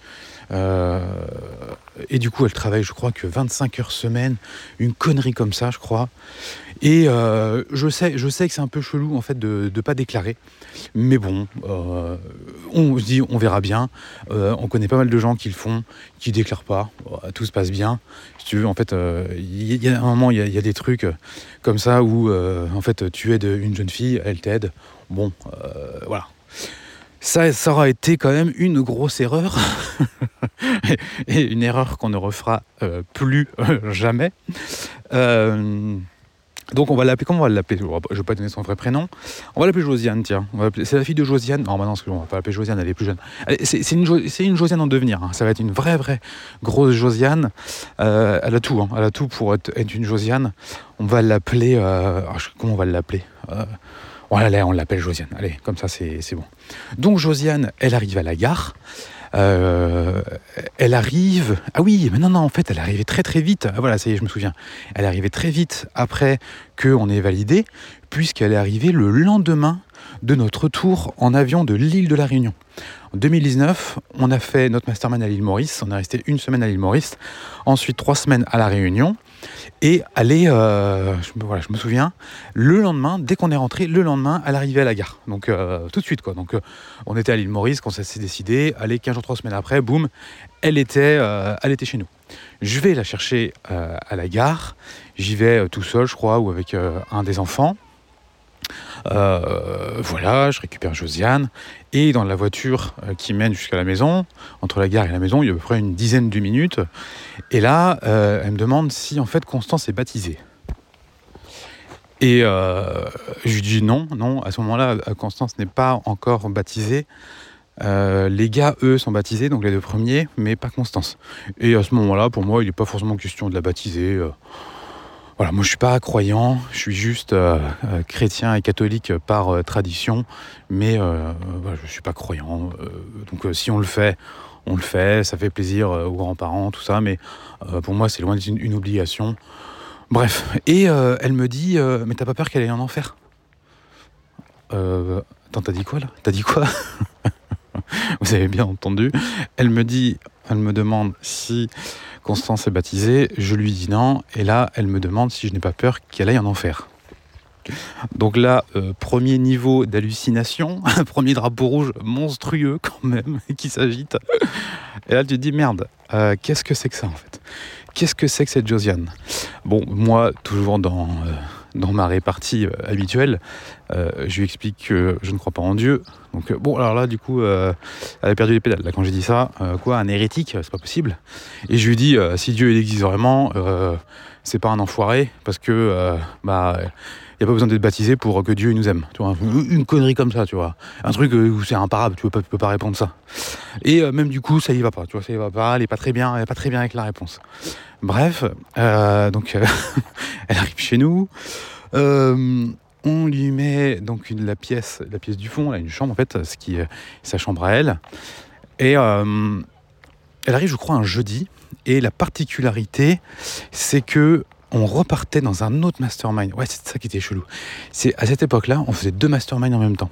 Et du coup, elle travaille, je crois, que 25 heures semaine, une connerie comme ça, je crois. Et euh, je, sais, je sais que c'est un peu chelou en fait de ne pas déclarer. Mais bon, euh, on se dit on verra bien. Euh, on connaît pas mal de gens qui le font, qui déclarent pas. tout se passe bien. Si tu veux, en fait, il y, a un moment, il y, a des trucs comme ça où en fait tu aides une jeune fille, elle t'aide. Bon, voilà. Ça, ça aura été quand même une grosse erreur. et une erreur qu'on ne refera euh, plus euh, jamais. Euh, donc on va l'appeler, comment on va l'appeler? Je ne vais pas donner son vrai prénom. On va l'appeler Josiane, tiens. C'est la fille de Josiane. Non, bah non, on va pas l'appeler Josiane, elle est plus jeune. C'est une, une, Josiane en devenir. Hein. Ça va être une vraie, vraie grosse Josiane. elle a tout, hein. elle a tout pour être, une Josiane. On va l'appeler... Ah, comment on va l'appeler? Voilà, on l'appelle Josiane. Allez, comme ça, c'est bon. Donc Josiane, elle arrive à la gare. Euh, elle arrive. Ah oui, mais non, non, en fait, elle arrivée très très vite. Ah, voilà, ça y est, je me souviens. Elle arrivée très vite après qu'on ait validé, puisqu'elle est arrivée le lendemain de notre tour en avion de l'île de la Réunion. En 2019, on a fait notre mastermind à l'île Maurice. On est resté une semaine à l'île Maurice, ensuite trois semaines à la Réunion. Et aller, euh, je, me souviens, le lendemain, dès qu'on est rentré, le lendemain, à l'arrivée à la gare. Donc euh, tout de suite, quoi. Donc euh, on était à l'île Maurice quand ça s'est décidé. Allez, 15 jours, 3 semaines après, boum, elle était, elle était chez nous. Je vais la chercher à la gare. J'y vais tout seul, je crois, ou avec un des enfants. Euh, voilà, je récupère Josiane. Et dans la voiture euh, qui mène jusqu'à la maison, entre la gare et la maison, il y a à peu près une dizaine de minutes. Et là, euh, elle me demande si en fait Constance est baptisée. Et je lui dis non, non, à ce moment-là, Constance n'est pas encore baptisée. les gars, eux, sont baptisés, donc les deux premiers, mais pas Constance. Et à ce moment-là, pour moi, il n'est pas forcément question de la baptiser. Voilà, moi je suis pas croyant, je suis juste euh, euh, chrétien et catholique par euh, tradition, mais voilà, je suis pas croyant. donc si on le fait, on le fait, ça fait plaisir aux grands-parents, tout ça, mais pour moi c'est loin d'être une, obligation. Bref, et elle me dit, mais t'as pas peur qu'elle aille en enfer? Attends, t'as dit quoi là? T'as dit quoi? Vous avez bien entendu. Elle me dit, elle me demande si Constance est baptisée, je lui dis non, et là, elle me demande si je n'ai pas peur qu'elle aille en enfer. Donc là, euh, premier niveau d'hallucination, premier drapeau rouge monstrueux quand même, qui s'agite. Et là, tu te dis, merde, euh, qu'est-ce que c'est que ça en fait? Qu'est-ce que c'est que cette Josiane? Bon, moi, toujours dans... Euh, dans ma répartie euh, habituelle, euh, je lui explique que je ne crois pas en Dieu. Donc euh, bon, alors là, du coup, elle a perdu les pédales. Là, quand j'ai dit ça, quoi, un hérétique, c'est pas possible. Et je lui dis, si Dieu il existe vraiment, c'est pas un enfoiré, parce que bah n'y a pas besoin d'être baptisé pour que Dieu nous aime. Tu vois, une connerie comme ça, tu vois. Un truc où c'est imparable, tu peux pas, peux pas répondre ça. Et même du coup, ça y va pas, tu vois, ça y va pas, elle est pas très bien, elle est pas très bien avec la réponse. Bref, donc elle arrive chez nous. Euh, on lui met donc la pièce, la pièce du fond, là, une chambre en fait, ce qui est sa chambre à elle. Et euh, elle arrive, je crois, un jeudi. Et la particularité, c'est que on repartait dans un autre mastermind. Ouais, c'est ça qui était chelou. C'est à cette époque-là, on faisait deux masterminds en même temps.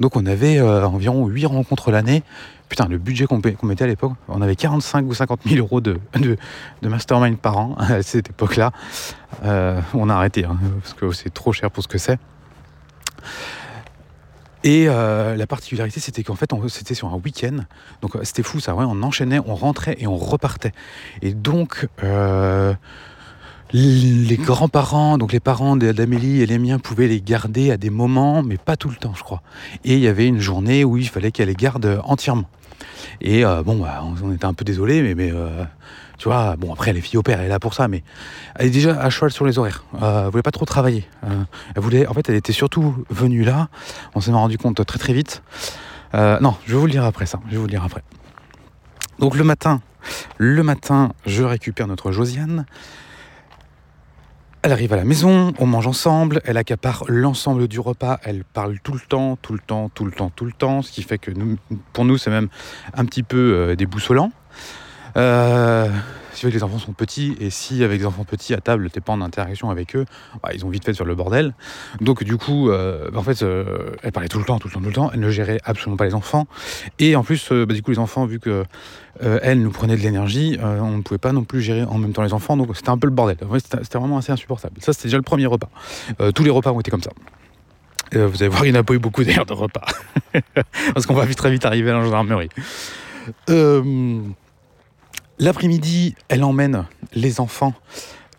Donc on avait euh, environ huit rencontres l'année. Putain, le budget qu'on mettait à l'époque, on avait 45 ou 50 000 euros de, de, mastermind par an à cette époque-là. Euh, on a arrêté, hein, parce que c'est trop cher pour ce que c'est. Et euh, la particularité, c'était qu'en fait, c'était sur un week-end. Donc c'était fou ça, ouais, on enchaînait, on rentrait et on repartait. Et donc, les grands-parents, donc les parents d'Amélie et les miens pouvaient les garder à des moments, mais pas tout le temps, je crois. Et il y avait une journée où il fallait qu'elle les garde entièrement. Et euh, bon, bah, on était un peu désolé, mais, euh, tu vois, bon, après, les filles au père, elle est là pour ça, mais elle est déjà à cheval sur les horaires. Euh, elle voulait pas trop travailler. elle voulait, en fait, elle était surtout venue là. On s'en est rendu compte très très vite. non, je vais vous le dire après ça. Je vous le dire après. Donc le matin, le matin, je récupère notre Josiane. Elle arrive à la maison, on mange ensemble, elle accapare l'ensemble du repas, elle parle tout le temps, tout le temps, tout le temps, tout le temps, ce qui fait que pour nous c'est même un petit peu euh, déboussolant. Euh, si les enfants sont petits et si avec des enfants petits à table t'es pas en interaction avec eux, bah, ils ont vite fait sur le bordel. Donc du coup, euh, en fait, euh, elle parlait tout le temps, tout le temps, tout le temps. Elle ne gérait absolument pas les enfants. Et en plus, bah, du coup, les enfants, vu que elle nous prenait de l'énergie, on ne pouvait pas non plus gérer en même temps les enfants. Donc c'était un peu le bordel. c'était vraiment assez insupportable. Ça, c'était déjà le premier repas. tous les repas ont été comme ça. vous allez voir, il n'y a pas eu beaucoup d'ailleurs de repas. Parce qu'on va vite très vite arriver à la gendarmerie. Euh, L'après-midi, elle emmène les enfants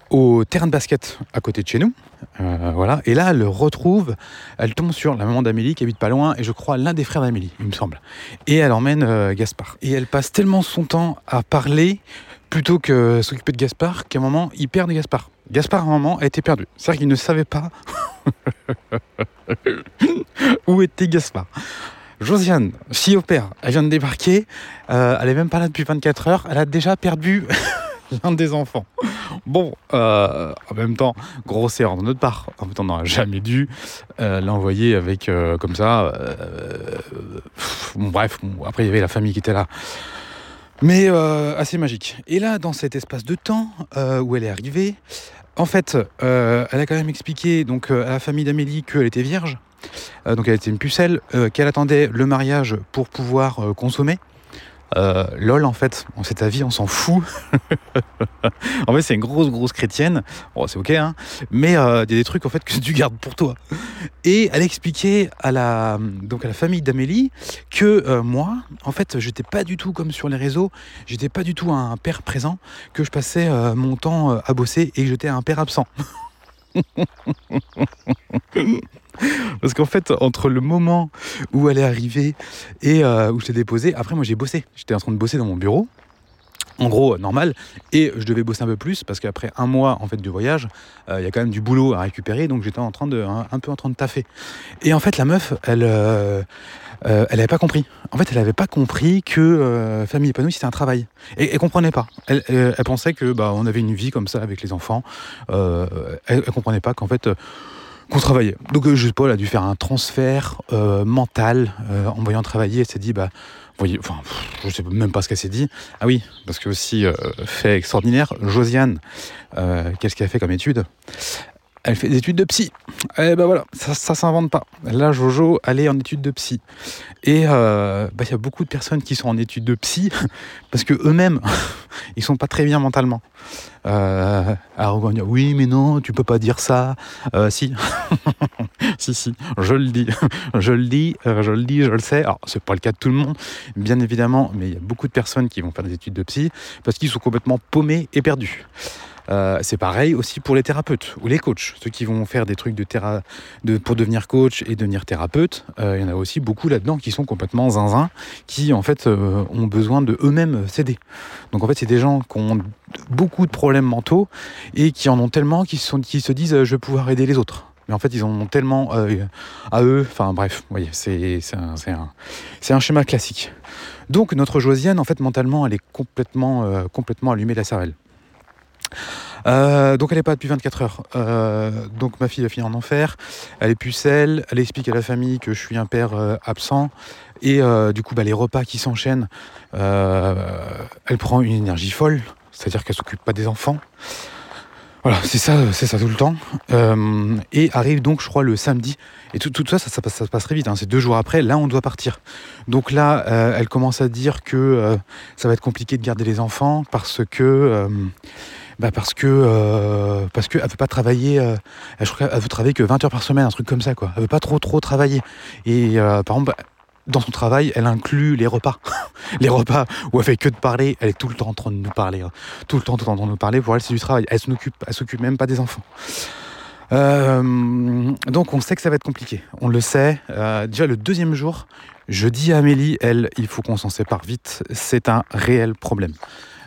au terrain de basket à côté de chez nous. Euh, voilà. Et là, elle le retrouve, elle tombe sur la maman d'Amélie qui habite pas loin, et je crois l'un des frères d'Amélie, il me semble. Et elle emmène euh, Gaspard. Et elle passe tellement son temps à parler plutôt que s'occuper de Gaspard qu'à un moment, il perd Gaspard. Gaspard, à un moment, a été perdu. C'est-à-dire qu'il ne savait pas où était Gaspard. Josiane, fille au père, elle vient de débarquer, euh, elle est même pas là depuis 24 heures, elle a déjà perdu l'un des enfants. Bon, euh, en même temps, grosse erreur de notre part. En même temps, on n'aurait jamais dû euh, l'envoyer avec comme ça. bref, après il y avait la famille qui était là. Mais assez magique. Et là, dans cet espace de temps où elle est arrivée, en fait, elle a quand même expliqué donc, à la famille d'Amélie qu'elle était vierge. Donc elle était une pucelle, qu'elle attendait le mariage pour pouvoir consommer. Euh, lol, en fait, c'est ta vie, on s'en fout. en fait, c'est une grosse, grosse chrétienne. Bon, c'est ok, hein. Mais euh, il y a des trucs, en fait, que tu gardes pour toi. Et elle expliquait à la, donc à la famille d'Amélie que euh, moi, en fait, j'étais pas du tout comme sur les réseaux. J'étais pas du tout un père présent, que je passais euh, mon temps euh, à bosser et que j'étais un père absent. Parce qu'en fait, entre le moment où elle est arrivée et euh, où je l'ai déposée, après moi j'ai bossé. J'étais en train de bosser dans mon bureau. En gros, normal. Et je devais bosser un peu plus parce qu'après un mois en fait de voyage, euh, il y a quand même du boulot à récupérer. Donc j'étais en train de un, peu en train de taffer. Et en fait, la meuf, elle, euh, elle avait pas compris. En fait, elle avait pas compris que famille épanouie c'était un travail. Et elle comprenait pas. Elle, pensait que bah on avait une vie comme ça avec les enfants. elle, elle comprenait pas qu'en fait qu'on. Donc je pas, elle a dû faire un transfert euh, mental euh, en voyant travailler. Elle s'est dit, bah, voyez, enfin, je sais même pas ce qu'elle s'est dit. Ah oui, parce que aussi euh, fait extraordinaire, Josiane, qu'est-ce qu'elle a fait comme étude? Elle fait des études de psy. Et ben voilà, ça, s'invente pas. Là, Jojo, elle est en études de psy. Et il euh, bah, y a beaucoup de personnes qui sont en études de psy parce que eux-mêmes, ils sont pas très bien mentalement. Euh, alors on va dire oui, mais non, tu peux pas dire ça. Euh, si, si, si, je le dis, je le dis, je le dis, je le sais. Alors c'est pas le cas de tout le monde, bien évidemment, mais il y a beaucoup de personnes qui vont faire des études de psy parce qu'ils sont complètement paumés et perdus. Euh, c'est pareil aussi pour les thérapeutes ou les coachs, ceux qui vont faire des trucs de pour devenir coach et devenir thérapeute. Euh, il y en a aussi beaucoup là-dedans qui sont complètement zinzin, qui en fait euh, ont besoin de eux-mêmes s'aider. Donc en fait, c'est des gens qui ont beaucoup de problèmes mentaux et qui en ont tellement qui, sont, qui se disent je vais pouvoir aider les autres mais en fait ils en ont tellement à eux, enfin bref, c'est un, schéma classique. Donc notre Josiane, en fait mentalement, elle est complètement, complètement allumée de la cervelle. Euh, donc elle n'est pas depuis 24 heures. Euh, donc ma fille a fini en enfer. Elle est pucelle. Elle explique à la famille que je suis un père euh, absent. Et du coup, bah, les repas qui s'enchaînent, elle prend une énergie folle. C'est-à-dire qu'elle s'occupe pas des enfants. Voilà, c'est ça, c'est ça tout le temps. Et arrive donc, je crois, le samedi. Et tout, ça, ça, ça, ça se passe très vite. Hein. C'est deux jours après. Là, on doit partir. Donc là, elle commence à dire que ça va être compliqué de garder les enfants parce que, bah parce que, euh, parce que elle veut pas travailler. crois qu'elle veut travailler que 20 heures par semaine, un truc comme ça, quoi. Elle veut pas trop, trop travailler. Et par exemple. Dans son travail, elle inclut les repas. les repas où elle fait que de parler, elle est tout le temps en train de nous parler. Hein. Tout le temps en train de nous parler. Pour elle, c'est du travail. Elle s'occupe, elle s'occupe même pas des enfants. Euh, donc on sait que ça va être compliqué. On le sait. Euh, déjà le deuxième jour, je dis à Amélie, elle, il faut qu'on s'en sépare vite. C'est un réel problème.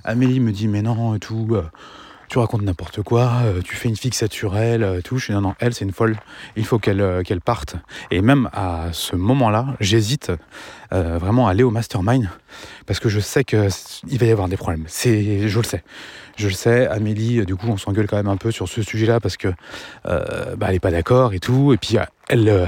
Amélie me dit mais non et tout. Tu racontes n'importe quoi, euh, tu fais une fixette sur elle, euh, tout. Non, non, elle, c'est une folle, il faut qu'elle euh, parte. Et même à ce moment-là, j'hésite euh, vraiment aller au mastermind parce que je sais qu'il va y avoir des problèmes. Je le sais. Je le sais, Amélie, du coup, on s'engueule quand même un peu sur ce sujet-là parce que euh, bah, elle n'est pas d'accord et tout. Et puis, elle, euh,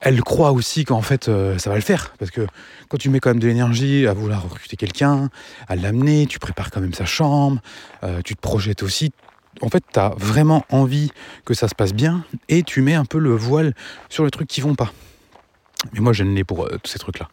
elle croit aussi qu'en fait, euh, ça va le faire. Parce que quand tu mets quand même de l'énergie à vouloir recruter quelqu'un, à l'amener, tu prépares quand même sa chambre, euh, tu te projettes aussi. En fait, tu as vraiment envie que ça se passe bien et tu mets un peu le voile sur les trucs qui vont pas. Mais moi, je ne l'ai pour tous ces trucs-là.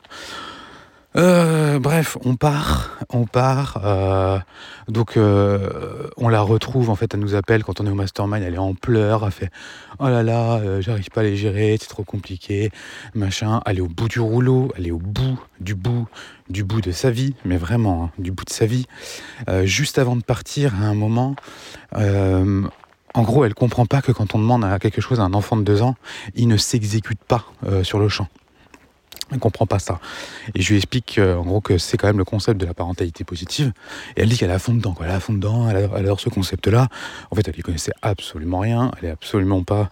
Euh, bref, on part, on part. euh, donc, euh, on la retrouve. En fait, elle nous appelle quand on est au mastermind. Elle est en pleurs. Elle fait Oh là là, euh, j'arrive pas à les gérer, c'est trop compliqué, machin. Elle est au bout du rouleau. Elle est au bout du bout du bout de sa vie, mais vraiment hein, du bout de sa vie. Euh, juste avant de partir, à un moment, euh, en gros, elle comprend pas que quand on demande à quelque chose à un enfant de deux ans, il ne s'exécute pas euh, sur le champ. Elle comprend pas ça. Et je lui explique en gros que c'est quand même le concept de la parentalité positive. Et elle dit qu'elle à fond dedans, quoi. Elle à fond dedans, elle adore, elle adore ce concept-là. En fait, elle y connaissait absolument rien. Elle est absolument pas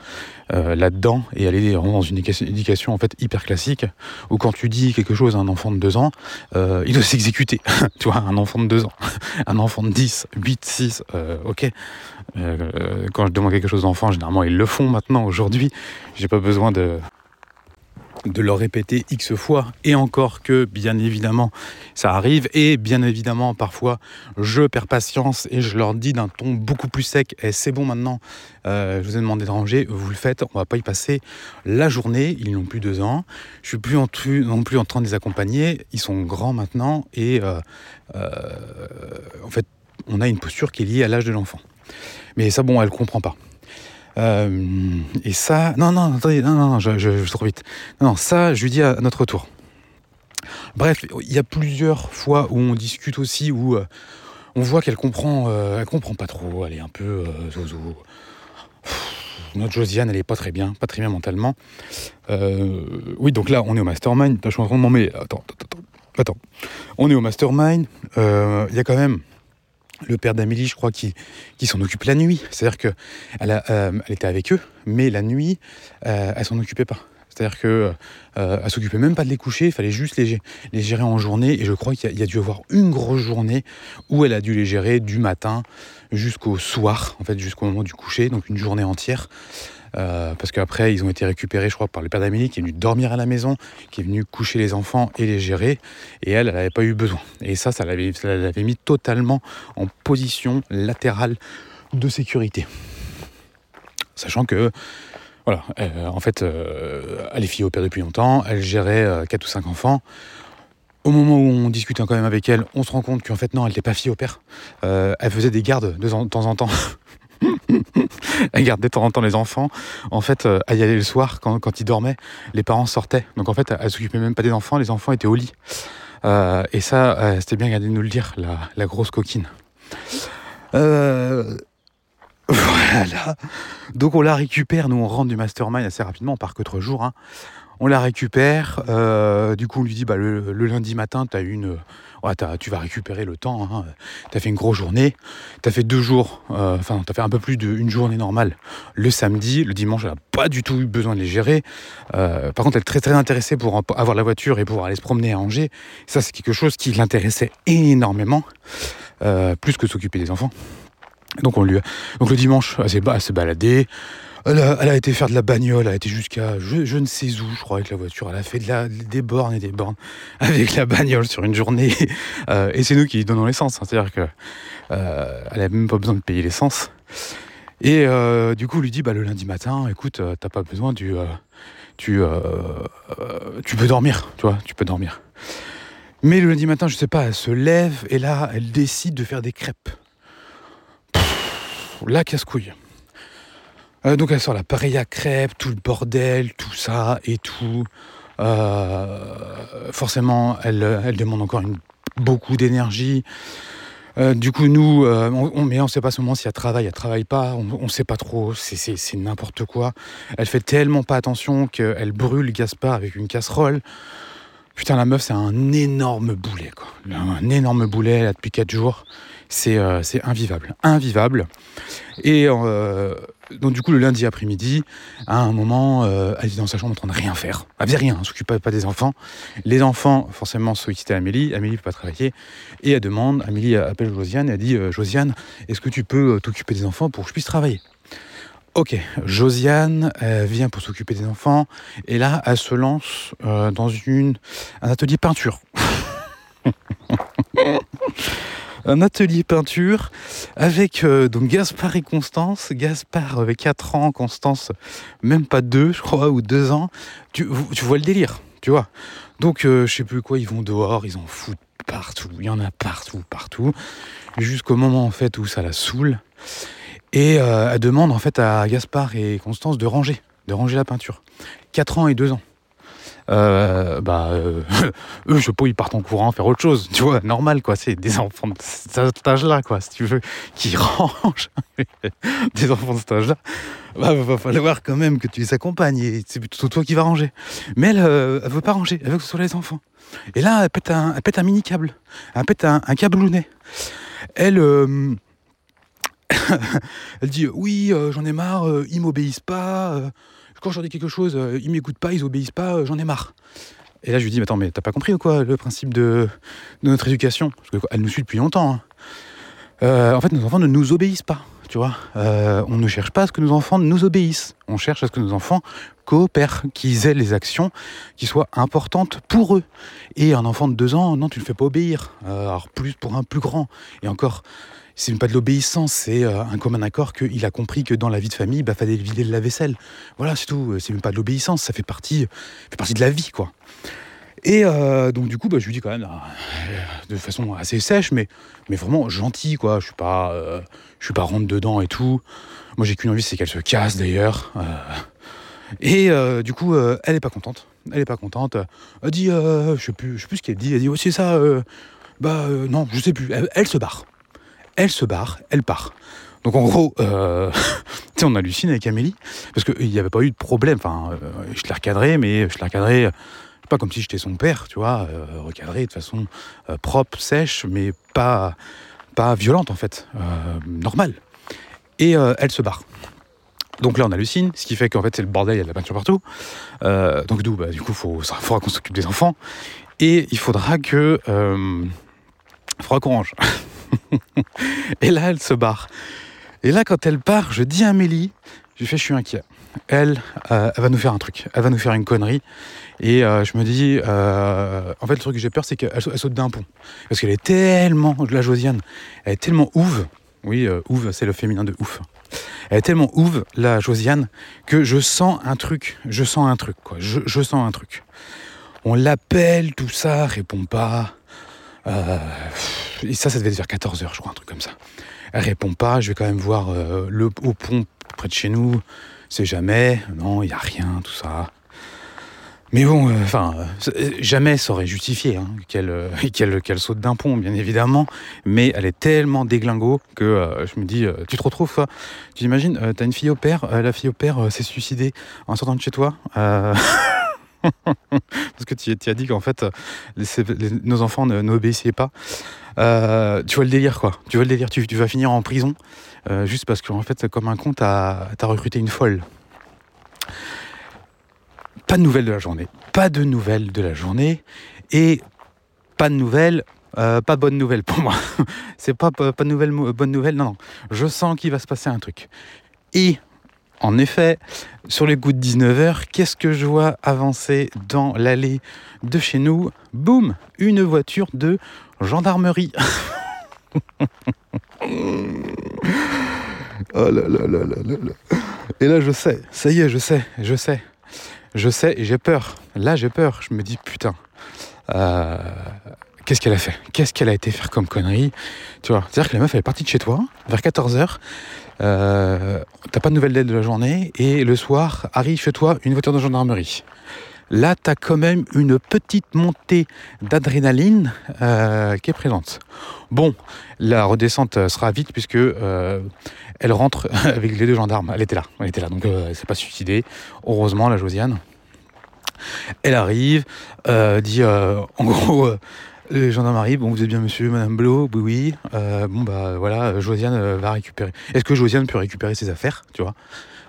euh, là-dedans. Et elle est vraiment dans une éducation, en fait hyper classique, où quand tu dis quelque chose à un enfant de deux ans, euh, il doit s'exécuter. tu vois, un enfant de deux ans, un enfant de 10, 8, 6, euh, ok. Euh, quand je demande quelque chose d'enfant, généralement ils le font maintenant, aujourd'hui. J'ai pas besoin de de leur répéter X fois, et encore que, bien évidemment, ça arrive, et bien évidemment, parfois, je perds patience et je leur dis d'un ton beaucoup plus sec, Eh, c'est bon maintenant, euh, je vous ai demandé de ranger, vous le faites, on va pas y passer la journée, ils n'ont plus deux ans, je suis plus en non plus en train de les accompagner, ils sont grands maintenant, et euh, euh, en fait, on a une posture qui est liée à l'âge de l'enfant. Mais ça, bon, elle comprend pas. Euh, et ça, non, non, attendez, non, non, je, je, je trop vite. Non, non, ça, je lui dis à notre tour. Bref, il y a plusieurs fois où on discute aussi, où euh, on voit qu'elle comprend, euh, elle comprend pas trop, elle est un peu zozo. Notre Josiane, elle est pas très bien, pas très bien mentalement. Oui, donc là, on est au mastermind. Je suis en train de m'en mêler. Attends, attends, attends. On est au mastermind. Il y a quand même le père d'Amélie, je crois, qui, s'en occupe la nuit. C'est-à-dire que elle, a, euh, était avec eux, mais la nuit, euh, elle s'en occupait pas. C'est-à-dire que euh, s'occupait même pas de les coucher, il fallait juste les, gé- les gérer en journée. Et je crois qu'il y, a- il y a dû avoir une grosse journée où elle a dû les gérer du matin jusqu'au soir, en fait, jusqu'au moment du coucher, donc une journée entière. Euh, parce qu'après, ils ont été récupérés, je crois, par le père d'Amélie qui est venu dormir à la maison, qui est venu coucher les enfants et les gérer. Et elle, elle n'avait pas eu besoin. Et ça, ça l'avait mis totalement en position latérale de sécurité. Sachant que, voilà, euh, en fait, euh, elle est fille au père depuis longtemps, elle gérait euh, 4 ou 5 enfants. Au moment où on discutait quand même avec elle, on se rend compte qu'en fait, non, elle n'était pas fille au père. Elle faisait des gardes de temps en temps. elle gardait de temps en temps les enfants. En fait, euh, elle y allait le soir quand, ils dormaient. Les parents sortaient. Donc en fait, elle, elle s'occupait même pas des enfants. Les enfants étaient au lit. Euh, et ça, euh, c'était bien gardé de nous le dire, la, grosse coquine. Voilà. Donc on la récupère, nous on rentre du mastermind assez rapidement, on part que trois jours. hein. On la récupère, du coup on lui dit bah, le, le lundi matin, as une, ouais, t'as- tu vas récupérer le temps, hein. tu as fait une grosse journée, tu as fait deux jours, euh, enfin tu fait un peu plus d'une journée normale le samedi, le dimanche elle n'a pas du tout eu besoin de les gérer. Euh, par contre elle est très très intéressée pour avoir la voiture et pouvoir aller se promener à Angers. Ça c'est quelque chose qui l'intéressait énormément, euh, plus que s'occuper des enfants. Donc, on lui Donc le dimanche, elle s'est baladée. Elle a, été faire de la bagnole, elle a été jusqu'à je, ne sais où, je crois, avec la voiture. Elle a fait des bornes et des bornes avec la bagnole sur une journée. Euh, et c'est nous qui lui donnons l'essence. hein. C'est-à-dire que euh, même pas besoin de payer l'essence. Et euh, du coup, on lui dit bah, le lundi matin, écoute, euh, t'as pas besoin du. tu, peux dormir, tu peux dormir. Mais le lundi matin, je sais pas, elle se lève et là, elle décide de faire des crêpes. La casse-couille. Euh, donc elle sort l'appareil à crêpes, tout le bordel, tout ça et tout. Euh, forcément, elle, elle demande encore beaucoup d'énergie. Euh, du coup, nous, euh, on, mais on sait pas ce moment si elle travaille, elle travaille pas, on, on sait pas trop, c'est- n'importe quoi. Elle fait tellement pas attention qu'elle brûle Gaspard avec une casserole. Putain, la meuf, c'est un énorme boulet, quoi. Un énorme boulet, a depuis 4 jours. C'est euh, c'est invivable. Invivable. Et euh, donc, du coup, le lundi après-midi, à un moment, euh, elle est dans sa chambre en train de rien faire. Elle faisait rien, elle s'occupait pas des enfants. Les enfants, forcément, sollicitaient Amélie. Amélie ne peut pas travailler. Et elle demande, Amélie appelle Josiane et elle dit Josiane, est-ce que tu peux t'occuper des enfants pour que je puisse travailler? Ok, Josiane vient pour s'occuper des enfants et là elle se lance dans un atelier peinture. un atelier peinture avec euh, Gaspard et Constance. Gaspard avec 4 ans, Constance même pas 2 je crois, ou 2 ans. Tu, vois le délire tu vois. Donc, je sais plus quoi, ils vont dehors, ils en foutent partout, il y en a partout, partout, jusqu'au moment en fait où ça la saoule. Et elle demande en fait à Gaspard et Constance de ranger, de ranger la peinture. 4 ans et 2 ans. Euh, bah, euh, eux, je sais pas, ils partent en courant faire autre chose, tu vois, normal, quoi. C'est des enfants de cet âge-là, quoi, si tu veux, qui rangent des enfants de cet âge-là. Bah, va falloir quand même que tu les accompagnes et c'est plutôt toi qui vas ranger. Mais elle, euh, elle veut pas ranger, elle veut que ce soit les enfants. Et là, elle pète un, elle pète un mini câble, elle pète un, un câble Elle, elle dit oui, j'en ai marre, ils m'obéissent pas quand je dis quelque chose, euh, ils m'écoutent pas, ils obéissent pas, euh, j'en ai marre. Et là, je lui dis, mais attends, mais t'as pas compris ou quoi le principe de, notre éducation? Parce qu'elle nous suit depuis longtemps. Hein. Euh, en fait, nos enfants ne nous obéissent pas, tu vois. on ne cherche pas à ce que nos enfants nous obéissent. On cherche à ce que nos enfants coopèrent, qu'ils aient les actions qui soient importantes pour eux. Et un enfant de deux ans, non, tu ne le fais pas obéir. alors plus pour un plus grand. Et encore, c'est pas de l'obéissance, c'est euh, un commun accord qu'il a compris que dans la vie de famille, il bah, fallait vider le lave-vaisselle. Voilà, c'est tout. C'est même pas de l'obéissance, ça fait partie, fait partie de la vie, quoi. Et euh, donc du coup, bah, je lui dis quand même euh, de façon assez sèche, mais, mais vraiment gentil, quoi. Je suis pas, je suis pas rentre dedans et tout. Moi, j'ai qu'une envie, c'est qu'elle se casse d'ailleurs. et du coup, elle est pas contente. Elle est pas contente. Elle dit, je sais plus, je sais plus ce qu'elle dit. Elle dit, oh, c'est ça. bah non, je sais plus. elle se barre elle se barre, elle part. Donc en gros, euh, on hallucine avec Amélie, parce qu'il n'y avait pas eu de problème. Enfin, euh, je l'ai recadré, mais je l'ai recadré pas comme si j'étais son père, tu vois, euh, recadré de façon euh, propre, sèche, mais pas, pas violente en fait, normale. Et elle se barre. Donc là, on hallucine, ce qui fait qu'en fait, c'est le bordel, il y a de la peinture partout. donc d'où, bah, du coup, il faudra qu'on s'occupe des enfants. Et il faudra que... il faudra qu'on range. et là, elle se barre. Et là, quand elle part, je dis à Amélie, je lui fais, je suis inquiet. Elle, euh, elle va nous faire un truc, elle va nous faire une connerie. Et euh, je me dis, euh, en fait, le truc que j'ai peur, c'est qu'elle saute d'un pont. Parce qu'elle est tellement, la Josiane, elle est tellement ouve. Oui, ouve, c'est le féminin de ouf. Elle est tellement ouve, la Josiane, que je sens un truc. Je sens un truc. Je, je sens un truc. On l'appelle, tout ça, répond pas. Euh, et ça, ça devait être vers 14h, je crois, un truc comme ça. Elle répond pas, je vais quand même voir euh, le, au pont près de chez nous. C'est jamais, non, il n'y a rien, tout ça. Mais bon, euh, enfin, jamais ça aurait justifié hein, qu'elle saute d'un pont, bien évidemment. Mais elle est tellement déglingo que je me dis, tu te retrouves, Tu imagines, t'as une fille au père, la fille au père s'est suicidée en sortant de chez toi. Parce que tu, as dit qu'en fait, nos enfants n'obéissaient pas. Euh, tu vois le délire, quoi. Tu vois le délire. Tu, vas finir en prison euh, juste parce qu'en fait, comme un con, tu as, recruté une folle. Pas de nouvelles de la journée. Pas de nouvelles de la journée. Et pas de nouvelles euh, pas bonne nouvelle pour moi. c'est pas, pas, de nouvelle, bonne nouvelle, non. Je sens qu'il va se passer un truc. Et en effet, sur les coups de 19h, qu'est-ce que je vois avancer dans l'allée de chez nous? Boum Une voiture de gendarmerie. oh là là là là là Et là, je sais, ça y est, je sais, je sais. Je sais et j'ai peur. Là, j'ai peur. Je me dis, putain, euh, qu'est-ce qu'elle a fait? Qu'est-ce qu'elle a été faire comme connerie? Tu vois, c'est-à-dire que la meuf, elle est partie de chez toi vers 14h. Euh, t'as pas de nouvelles d'elle de la journée et le soir arrive chez toi une voiture de gendarmerie. Là, tu as quand même une petite montée d'adrénaline euh, qui est présente. Bon, la redescente sera vite puisque euh, elle rentre avec les deux gendarmes. Elle était là, elle était là, donc elle s'est pas suicidée. Heureusement, la Josiane. Elle arrive, dit en gros les gendarmes arrivent, bon, vous êtes bien monsieur, madame Blo, oui, oui. Euh, bon, bah voilà, Josiane euh, va récupérer. Est-ce que Josiane peut récupérer ses affaires, tu vois?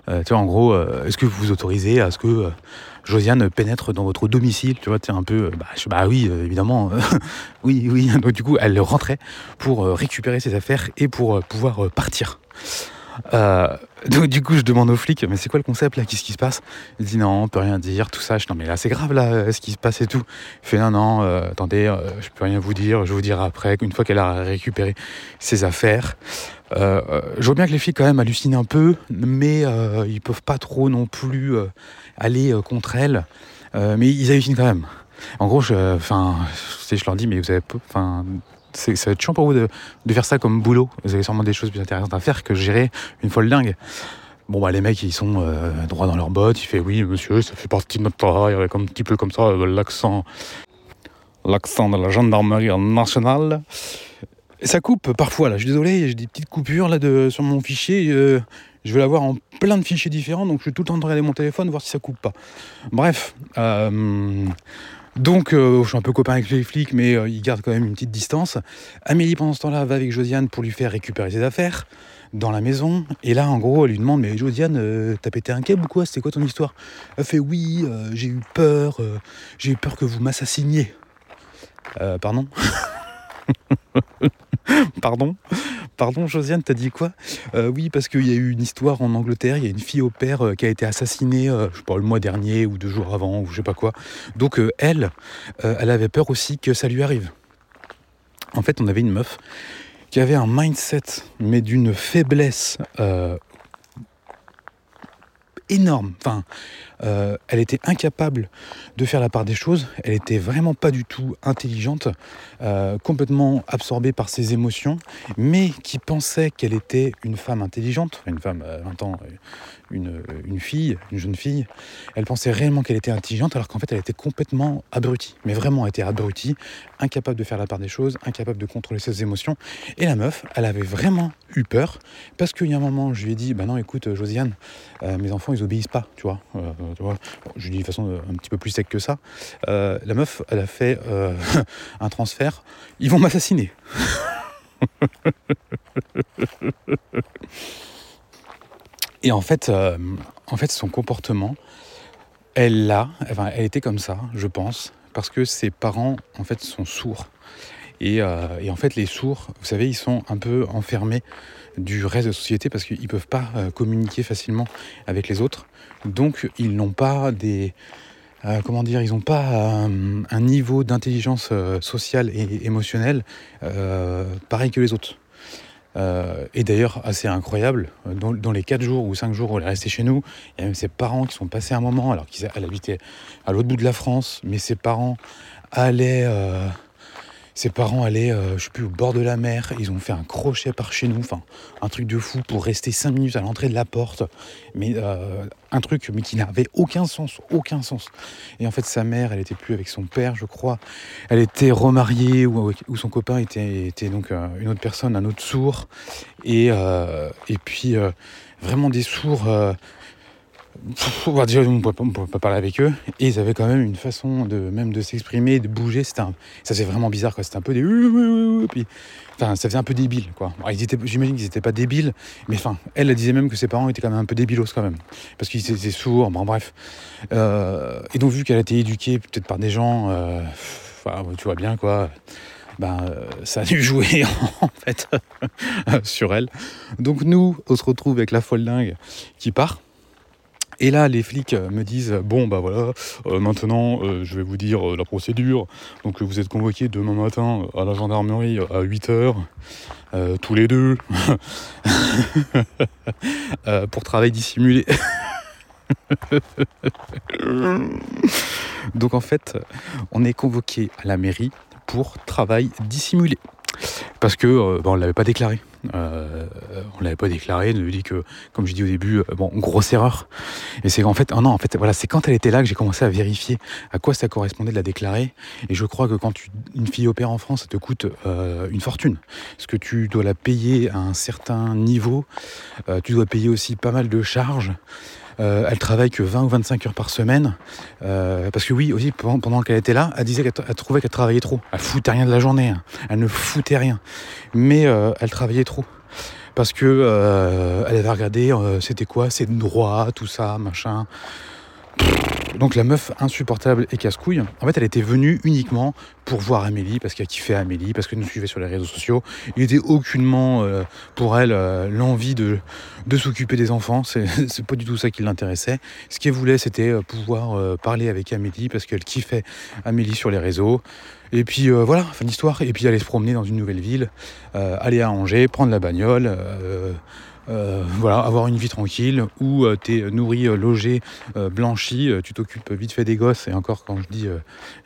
Euh, Tu vois, en gros, est-ce que vous vous autorisez à ce que Josiane pénètre dans votre domicile, tu vois, tu un peu, bah, bah oui, évidemment, oui, oui. Donc du coup, elle rentrait pour récupérer ses affaires et pour pouvoir partir. Euh, donc du coup, je demande aux flics, mais c'est quoi le concept là? Qu'est-ce qui se passe? Il dit non, on peut rien dire, tout ça. Je dis non, mais là c'est grave là, ce qui se passe et tout. Il fait non, non, euh, attendez, euh, je peux rien vous dire, je vous dirai après, une fois qu'elle a récupéré ses affaires. je vois bien que les flics quand même hallucinent un peu, mais ils peuvent pas trop non plus aller contre elle. mais ils hallucinent quand même. En gros, je, je leur dis, mais vous avez, enfin, ça va être chiant pour vous de, faire ça comme boulot. Vous avez sûrement des choses plus intéressantes à faire que gérer une folle dingue. Bon bah les mecs ils sont droits dans leurs bottes, il fait oui monsieur ça fait partie de notre travail avec un petit peu comme ça l'accent l'accent de la gendarmerie nationale. Ça coupe parfois là, je suis désolé, j'ai des petites coupures là de, sur mon fichier. Euh, je vais l'avoir en plein de fichiers différents, donc je suis tout le temps en train de regarder mon téléphone, voir si ça coupe pas. Bref. Euh, donc, euh, je suis un peu copain avec les flics, mais ils gardent quand même une petite distance. Amélie, pendant ce temps-là, va avec Josiane pour lui faire récupérer ses affaires dans la maison. Et là, en gros, elle lui demande Mais Josiane, t'as pété un câble ou quoi? C'était quoi ton histoire? Elle fait Oui, j'ai eu peur, j'ai eu peur que vous m'assassiniez. Euh, pardon? Pardon Pardon, Josiane, t'as dit quoi? Euh, Oui, parce qu'il y a eu une histoire en Angleterre, il y a une fille au père euh, qui a été assassinée, je sais pas, le mois dernier ou deux jours avant, ou je sais pas quoi. Donc elle, elle avait peur aussi que ça lui arrive. En fait, on avait une meuf qui avait un mindset, mais d'une faiblesse énorme. Enfin, euh, elle était incapable de faire la part des choses. Elle était vraiment pas du tout intelligente, euh, complètement absorbée par ses émotions, mais qui pensait qu'elle était une femme intelligente, une femme, à 20 ans, une, fille, une jeune fille, elle pensait réellement qu'elle était intelligente alors qu'en fait elle était complètement abrutie. Mais vraiment elle était abrutie, incapable de faire la part des choses, incapable de contrôler ses émotions. Et la meuf, elle avait vraiment eu peur parce qu'il y a un moment je lui ai dit, bah non écoute Josiane, euh, mes enfants ils obéissent pas, tu vois. Euh, je dis de façon euh, un petit peu plus sec que ça. la meuf, elle a fait un transfert, ils vont m'assassiner. Et en fait, euh, en fait, son comportement, elle l'a, enfin, elle était comme ça, je pense, parce que ses parents, en fait, sont sourds. Et, euh, en fait, les sourds, vous savez, ils sont un peu enfermés du reste de la société parce qu'ils ne peuvent pas euh, communiquer facilement avec les autres. Donc, ils n'ont pas des, comment dire, ils n'ont pas un niveau d'intelligence sociale et émotionnelle pareil que les autres. Euh, et d'ailleurs, assez incroyable, dans, les 4 jours ou 5 jours où elle est restée chez nous, il y a même ses parents qui sont passés un moment, alors qu'elle habitait à l'autre bout de la France, mais ses parents allaient euh, ses parents allaient, euh, je sais plus, au bord de la mer. Ils ont fait un crochet par chez nous, enfin, un truc de fou pour rester 5 minutes à l'entrée de la porte. Mais euh, un truc mais qui n'avait aucun sens, aucun sens. Et en fait, sa mère, elle était plus avec son père, je crois. Elle était remariée ou, son copain était, donc euh, une autre personne, un autre sourd. Et puis, vraiment des sourds on ne pouvait pas parler avec eux. Et ils avaient quand même une façon de même de s'exprimer, de bouger. C'était ça c'est vraiment bizarre. C'était un peu des... Enfin, ça faisait un peu débile. Quoi. J'imagine qu'ils n'étaient pas débiles. Mais enfin, elle, disait même que ses parents étaient quand même un peu débilos quand même. Parce qu'ils étaient sourds. Bon, bref. Euh, et donc, vu qu'elle a été éduquée peut-être par des gens... Euh, tu vois bien, quoi ben, euh, ça a dû jouer en fait sur elle. Donc nous, on se retrouve avec la folle dingue qui part. Et là, les flics euh, me disent bon bah voilà, euh, maintenant euh, je vais vous dire la procédure. Donc vous êtes convoqués demain matin à la gendarmerie à 8 h tous les deux, pour travail dissimulé. Donc en fait, on est convoqué à la mairie pour travail dissimulé parce que euh, bah, on l'avait pas déclaré. Euh, on l'avait pas déclaré, nous dit que, comme je dis au début, euh, bon, grosse erreur. Et c'est en fait, oh en fait, voilà, c'est quand elle était là que j'ai commencé à vérifier à quoi ça correspondait de la déclarer. Et je crois que quand une fille opère en France, ça te coûte une fortune. Parce que tu dois la payer à un certain niveau, tu dois payer aussi pas mal de charges. Euh, elle travaille que 20 ou 25 heures par semaine. Euh, parce que oui, aussi, pendant, qu'elle était là, elle disait qu'elle trouvait qu'elle travaillait trop. Elle foutait rien de la journée. Hein. Elle ne foutait rien. Mais euh, elle travaillait trop. Parce que elle avait regardé, c'était quoi, c'est droit, tout ça, machin. Donc la meuf insupportable et casse-couille, en fait elle était venue uniquement pour voir Amélie, parce qu'elle kiffait Amélie, parce qu'elle nous suivait sur les réseaux sociaux. Il n'était aucunement euh, pour elle euh, l'envie de, de s'occuper des enfants, c'est pas du tout ça qui l'intéressait. Ce qu'elle voulait c'était euh, pouvoir parler avec Amélie, parce qu'elle kiffait Amélie sur les réseaux. Et puis voilà, fin d'histoire. Et puis aller se promener dans une nouvelle ville, aller à Angers, prendre la bagnole euh, voilà, avoir une vie tranquille où euh, tu es nourri, euh, logé, blanchi, tu t'occupes vite fait des gosses, et encore quand je dis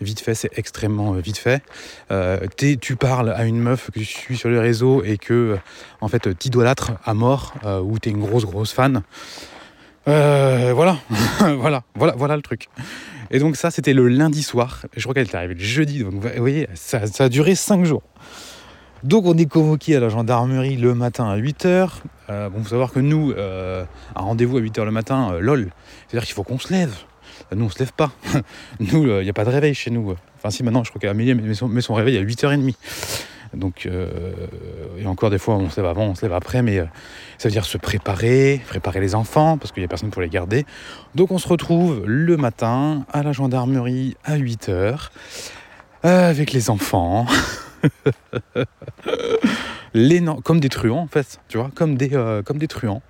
vite fait, c'est extrêmement vite fait. tu parles à une meuf que tu suis sur les réseaux et que en fait t'idolâtres à mort, ou tu es une grosse grosse fan. voilà, voilà, voilà, voilà le truc. Et donc ça, c'était le lundi soir. Je crois qu'elle est arrivée le jeudi. Donc vous voyez, ça, ça a duré 5 jours. Donc on est convoqué à la gendarmerie le matin à 8h. Euh, bon, faut savoir que nous, euh, un rendez-vous à 8h le matin, euh, lol, c'est-à-dire qu'il faut qu'on se lève. Nous, on se lève pas. nous, il n'y a pas de réveil chez nous. Enfin, si, maintenant, je crois qu'Amélie met son, met son réveil à 8h30. Donc, et encore des fois, on se lève avant, on se lève après, mais ça veut dire se préparer, préparer les enfants, parce qu'il n'y a personne pour les garder. Donc, on se retrouve le matin à la gendarmerie à 8h, avec les enfants. comme des truands en fait, tu vois, comme des, euh, truands.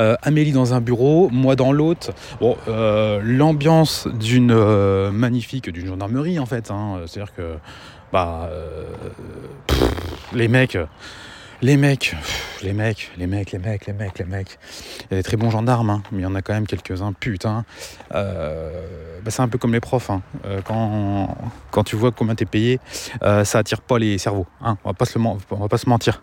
Euh, Amélie dans un bureau, moi dans l'autre. Bon, euh, l'ambiance d'une magnifique, d'une gendarmerie en fait. Hein. C'est-à-dire que bah, les mecs, les mecs, les mecs, les mecs, les mecs, les mecs, les mecs. Il y a des très bons gendarmes, hein, mais il y en a quand même quelques-uns. Putain. Euh, bah c'est un peu comme les profs. Hein. Euh, quand, quand tu vois combien t'es payé, euh, ça attire pas les cerveaux. Hein. On, va pas se on va pas se mentir.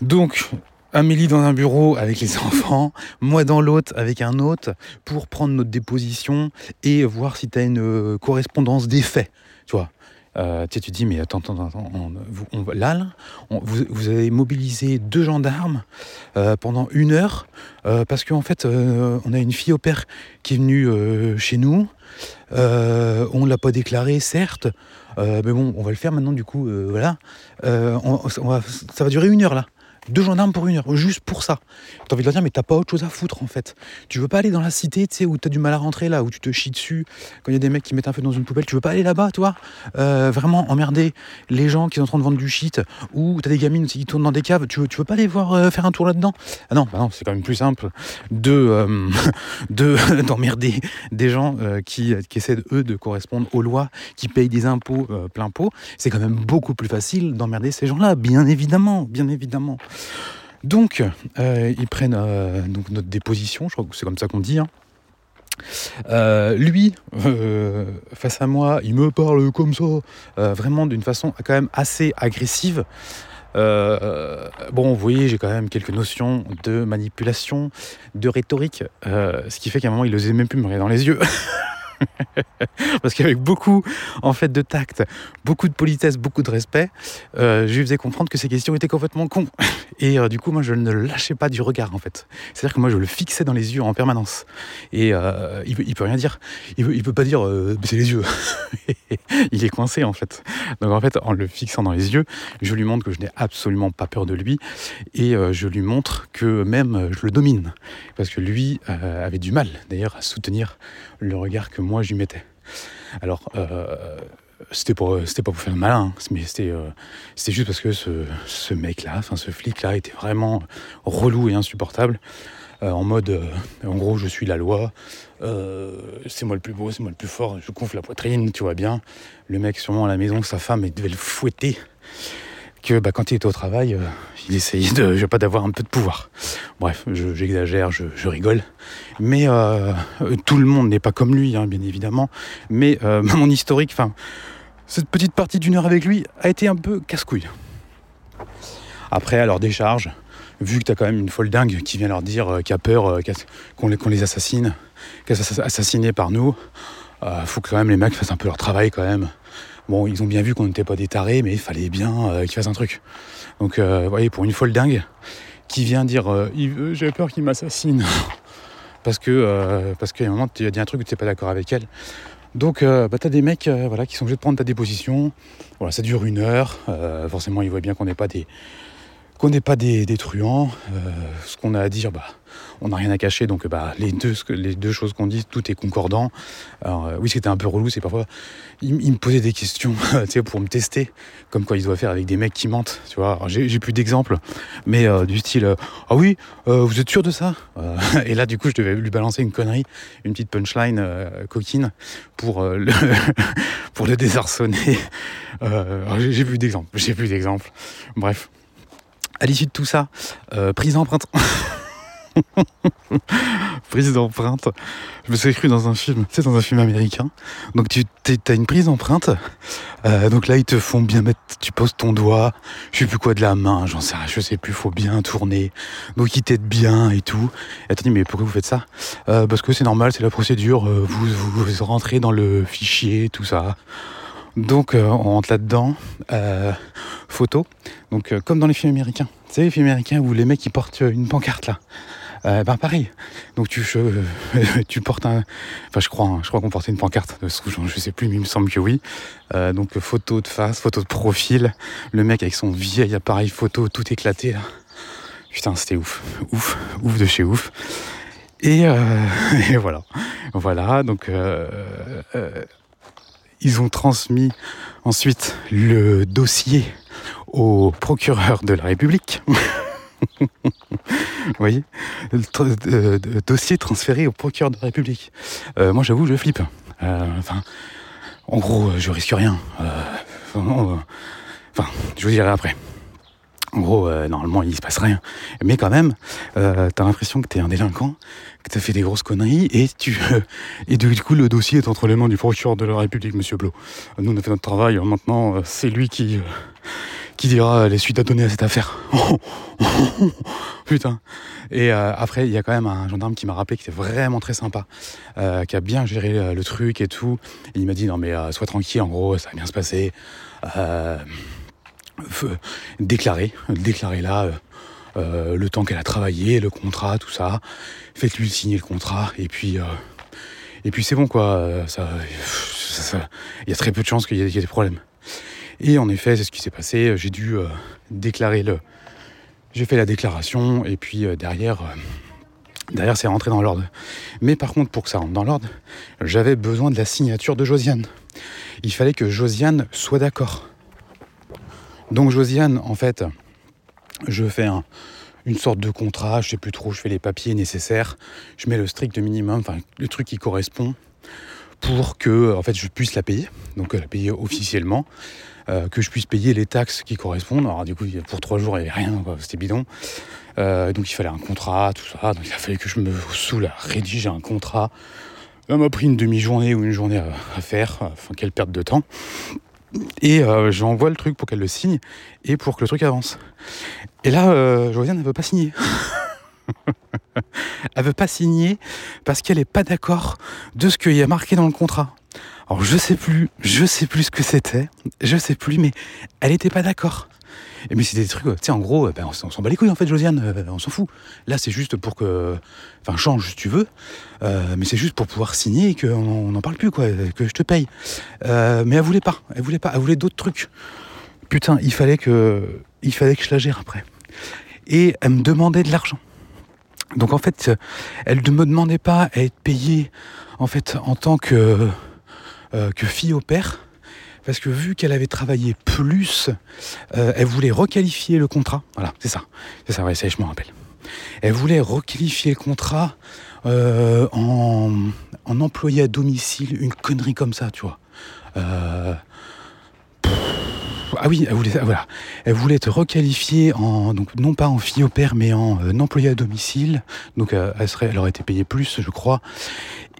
Donc, Amélie dans un bureau avec les enfants, moi dans l'autre avec un autre, pour prendre notre déposition et voir si tu as une correspondance des faits. Tu vois, euh, tu, dis, mais attends, attends, attends, on, là, vous, avez mobilisé deux gendarmes euh, pendant une heure euh, parce qu'en fait, on a une fille au père qui est venue chez nous. on ne l'a pas déclaré, certes, mais bon, on va le faire maintenant, du coup, voilà. ça va durer une heure là. Deux gendarmes pour une heure, juste pour ça. T'as envie de leur dire, mais t'as pas autre chose à foutre en fait. Tu veux pas aller dans la cité, tu sais, où t'as du mal à rentrer là, où tu te chies dessus, quand il y a des mecs qui mettent un feu dans une poubelle, tu veux pas aller là-bas, toi? Euh, Vraiment emmerder les gens qui sont en train de vendre du shit, ou t'as des gamines qui tournent dans des caves, tu veux, tu veux pas aller voir euh, faire un tour là-dedans? Ah non, bah non c'est quand même plus simple de, euh, de d'emmerder des gens qui, qui essaient eux de correspondre aux lois, qui payent des impôts plein pot. C'est quand même beaucoup plus facile d'emmerder ces gens-là, bien évidemment, bien évidemment. Donc, euh, ils prennent euh, notre déposition, je crois que c'est comme ça qu'on dit. Hein. Euh, lui, face à moi, il me parle comme ça, vraiment d'une façon quand même assez agressive. bon, vous voyez, j'ai quand même quelques notions de manipulation, de rhétorique, ce qui fait qu'à un moment, il n'osait même plus me regarder dans les yeux. Parce qu'avec beaucoup en fait de tact, beaucoup de politesse, beaucoup de respect, euh, je lui faisais comprendre que ces questions étaient complètement cons. Et euh, du coup, moi, je ne le lâchais pas du regard en fait. C'est-à-dire que moi, je le fixais dans les yeux en permanence. Et euh, il, il, peut rien dire. Il peut, il peut pas dire c'est les yeux. il est coincé en fait. Donc en fait, en le fixant dans les yeux, je lui montre que je n'ai absolument pas peur de lui et je lui montre que même je le domine. Parce que lui avait du mal d'ailleurs à soutenir le regard que moi lui mettais. Alors, euh, c'était pas, c'était pas pour faire le malin, hein, mais c'était, euh, c'était juste parce que ce, ce mec-là, enfin ce flic-là, était vraiment relou et insupportable. Euh, en mode, en gros, je suis la loi, c'est moi le plus beau, c'est moi le plus fort, je gonfle la poitrine, tu vois bien. Le mec, sûrement à la maison, sa femme, devait le fouetter que bah, quand il était au travail, euh, il essayait d'avoir un peu de pouvoir. Bref, j'exagère, je, rigole. Mais euh, tout le monde n'est pas comme lui, hein, bien évidemment. Mais euh, mon historique, enfin, cette petite partie d'une heure avec lui a été un peu casse-couille. Après, à leur décharge, vu que tu as quand même une folle dingue qui vient leur dire qu'il a peur qu'on les, assassine, qu'elle assassinée par nous, faut que quand même les mecs fassent un peu leur travail quand même. Bon, ils ont bien vu qu'on n'était pas des tarés, mais il fallait bien euh, qu'ils fassent un truc. Donc, euh, vous voyez, pour une folle dingue qui vient dire euh, J'ai peur qu'il m'assassine. parce que parce qu'à un moment, tu as dit un truc où tu n'es pas d'accord avec elle. Donc, bah, tu as des mecs voilà, qui sont obligés de prendre ta déposition. Voilà, ça dure une heure. forcément, ils voient bien qu'on n'est pas des qu'on n'est pas des, truands. ce qu'on a à dire, bah, on n'a rien à cacher, donc bah, les, deux, choses qu'on dit, tout est concordant. Alors, euh, oui, c'était un peu relou, c'est parfois. Il, me posait des questions pour me tester, comme quoi il doit faire avec des mecs qui mentent. Tu vois, j'ai plus d'exemples, mais euh, du style euh, Ah oui, vous êtes sûr de ça? Et là, du coup, je devais lui balancer une connerie, une petite punchline coquine pour, le pour le désarçonner. j'ai plus d'exemples, j'ai plus d'exemples. Bref. À l'issue de tout ça, prise d'empreinte. prise d'empreinte. Je me suis cru dans un film, sais, dans un film américain. Donc tu as une prise d'empreinte. Euh, donc là, ils te font bien mettre, tu poses ton doigt, je sais plus quoi de la main, j'en sais rien, je sais plus, faut bien tourner. Donc ils t'aident bien et tout. Et dis, mais pourquoi vous faites ça? Euh, Parce que c'est normal, c'est la procédure, euh, vous, vous, rentrez dans le fichier, tout ça. Donc on rentre là-dedans, photo. Donc comme dans les films américains. Tu sais, les films américains où les mecs ils portent une pancarte là. Euh, ben pareil. Donc tu, portes un. Enfin, je crois, hein, je crois qu'on portait une pancarte. Je sais plus, mais il me semble que oui. Euh, donc photo de face, photo de profil. Le mec avec son vieil appareil photo tout éclaté là. Putain, c'était ouf, ouf, ouf de chez ouf. Et, euh, et voilà, voilà. Donc ils ont transmis ensuite le dossier au procureur de la République. Vous voyez le dossier transféré au procureur de la République. Euh, moi, j'avoue, je flippe. Euh, enfin, en gros, je risque rien. Euh, enfin, je vous dirai après. En gros, normalement, il se passe rien. Mais quand même, t'as l'impression que t'es un délinquant, que t'as fait des grosses conneries, et tu et du coup, le dossier est entre les mains du procureur de la République, Monsieur Blo. Nous, on a fait notre travail. Maintenant, c'est lui qui qui dira les suites à donner à cette affaire. Putain. Et euh, après, il y a quand même un gendarme qui m'a rappelé qui était vraiment très sympa, euh, qui a bien géré euh, le, truc et tout. il m'a dit non mais sois tranquille, en gros, ça va bien se passer. déclarer, déclarer là. Le temps qu'elle a travaillé, le contrat, tout ça. Faites-lui signer le contrat et puis et puis c'est bon quoi. Ça, il y a très peu de chances qu'il y, ait des problèmes. Et en effet, c'est ce qui s'est passé. J'ai dû euh, déclarer le. J'ai fait la déclaration et puis euh, derrière, euh, derrière c'est rentré dans l'ordre. Mais par contre, pour que ça rentre dans l'ordre, j'avais besoin de la signature de Josiane. Il fallait que Josiane soit d'accord. Donc Josiane, en fait, je fais une sorte de contrat, je sais plus trop, je fais les papiers nécessaires, je mets le strict minimum, enfin le truc qui correspond pour que en fait je puisse la payer, donc la payer officiellement. Euh, que je puisse payer les taxes qui correspondent. Alors du coup, pour trois jours, il n'y avait rien, c'était bidon. Euh, donc il fallait un contrat, tout ça. Donc il a fallu que je me saoule à rédiger un contrat. Ça m'a pris une demi-journée ou une journée à, faire. Enfin, quelle perte de temps. Et euh, j'envoie le truc pour qu'elle le signe et pour que le truc avance. Et là, euh, Josiane ne veut pas signer. elle veut pas signer parce qu'elle n'est pas d'accord de ce qu'il y a marqué dans le contrat. Alors je sais plus, je sais plus ce que c'était, je sais plus, mais elle était pas d'accord. Et mais c'était des trucs, tu sais, en gros, ben, on, s'en bat les couilles en fait, Josiane, euh, on s'en fout. Là, c'est juste pour que, enfin, change si tu veux, euh, mais c'est juste pour pouvoir signer et qu'on n'en parle plus, quoi, que je te paye. Euh, mais elle voulait pas, elle voulait pas, elle voulait d'autres trucs. Putain, il fallait que, il fallait que je la gère après. Et elle me demandait de l'argent. Donc en fait, elle ne me demandait pas à être payée en fait en tant que euh, que fille au père, parce que vu qu'elle avait travaillé plus, euh, elle voulait requalifier le contrat. Voilà, c'est ça. C'est ça, je me rappelle. Elle voulait requalifier le contrat euh, en, en, employé à domicile, une connerie comme ça, tu vois. ah oui, elle voulait, voilà, elle voulait te requalifier en, donc non pas en fille au père, mais en employé à domicile. Donc elle, serait, elle aurait été payée plus, je crois.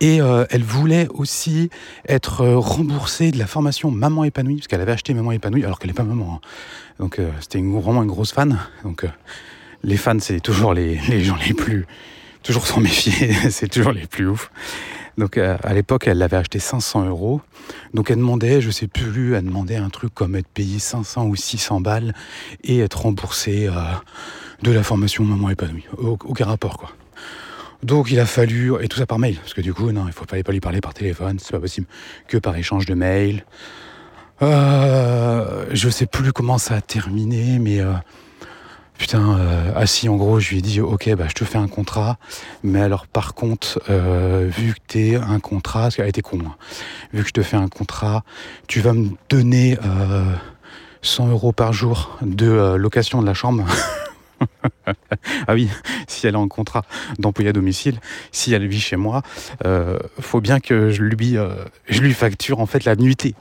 Et euh, elle voulait aussi être euh, remboursée de la formation Maman épanouie, parce qu'elle avait acheté Maman épanouie, alors qu'elle n'est pas maman. Hein. Donc euh, c'était vraiment une grosse fan. Donc les fans, c'est toujours les, gens les plus... Toujours s'en méfier, c'est toujours les plus ouf. Donc à l'époque, elle l'avait acheté 500 euros. Donc elle demandait, je sais plus, elle demandait un truc comme être payée 500 ou 600 balles et être remboursée de la formation Maman épanouie. Aucun rapport, quoi. Donc il a fallu, et tout ça par mail, parce que du coup, non, il ne fallait pas lui parler par téléphone, c'est pas possible, que par échange de mails. Euh, je sais plus comment ça a terminé, mais euh, putain, euh, assis en gros, je lui ai dit, ok, bah je te fais un contrat, mais alors par contre, euh, vu que t'es un contrat, parce était con, hein, vu que je te fais un contrat, tu vas me donner 100 euros par jour de location de la chambre. ah oui, si elle est en contrat d'employé à domicile, si elle vit chez moi, euh, faut bien que je lui, euh, je lui facture en fait la nuitée.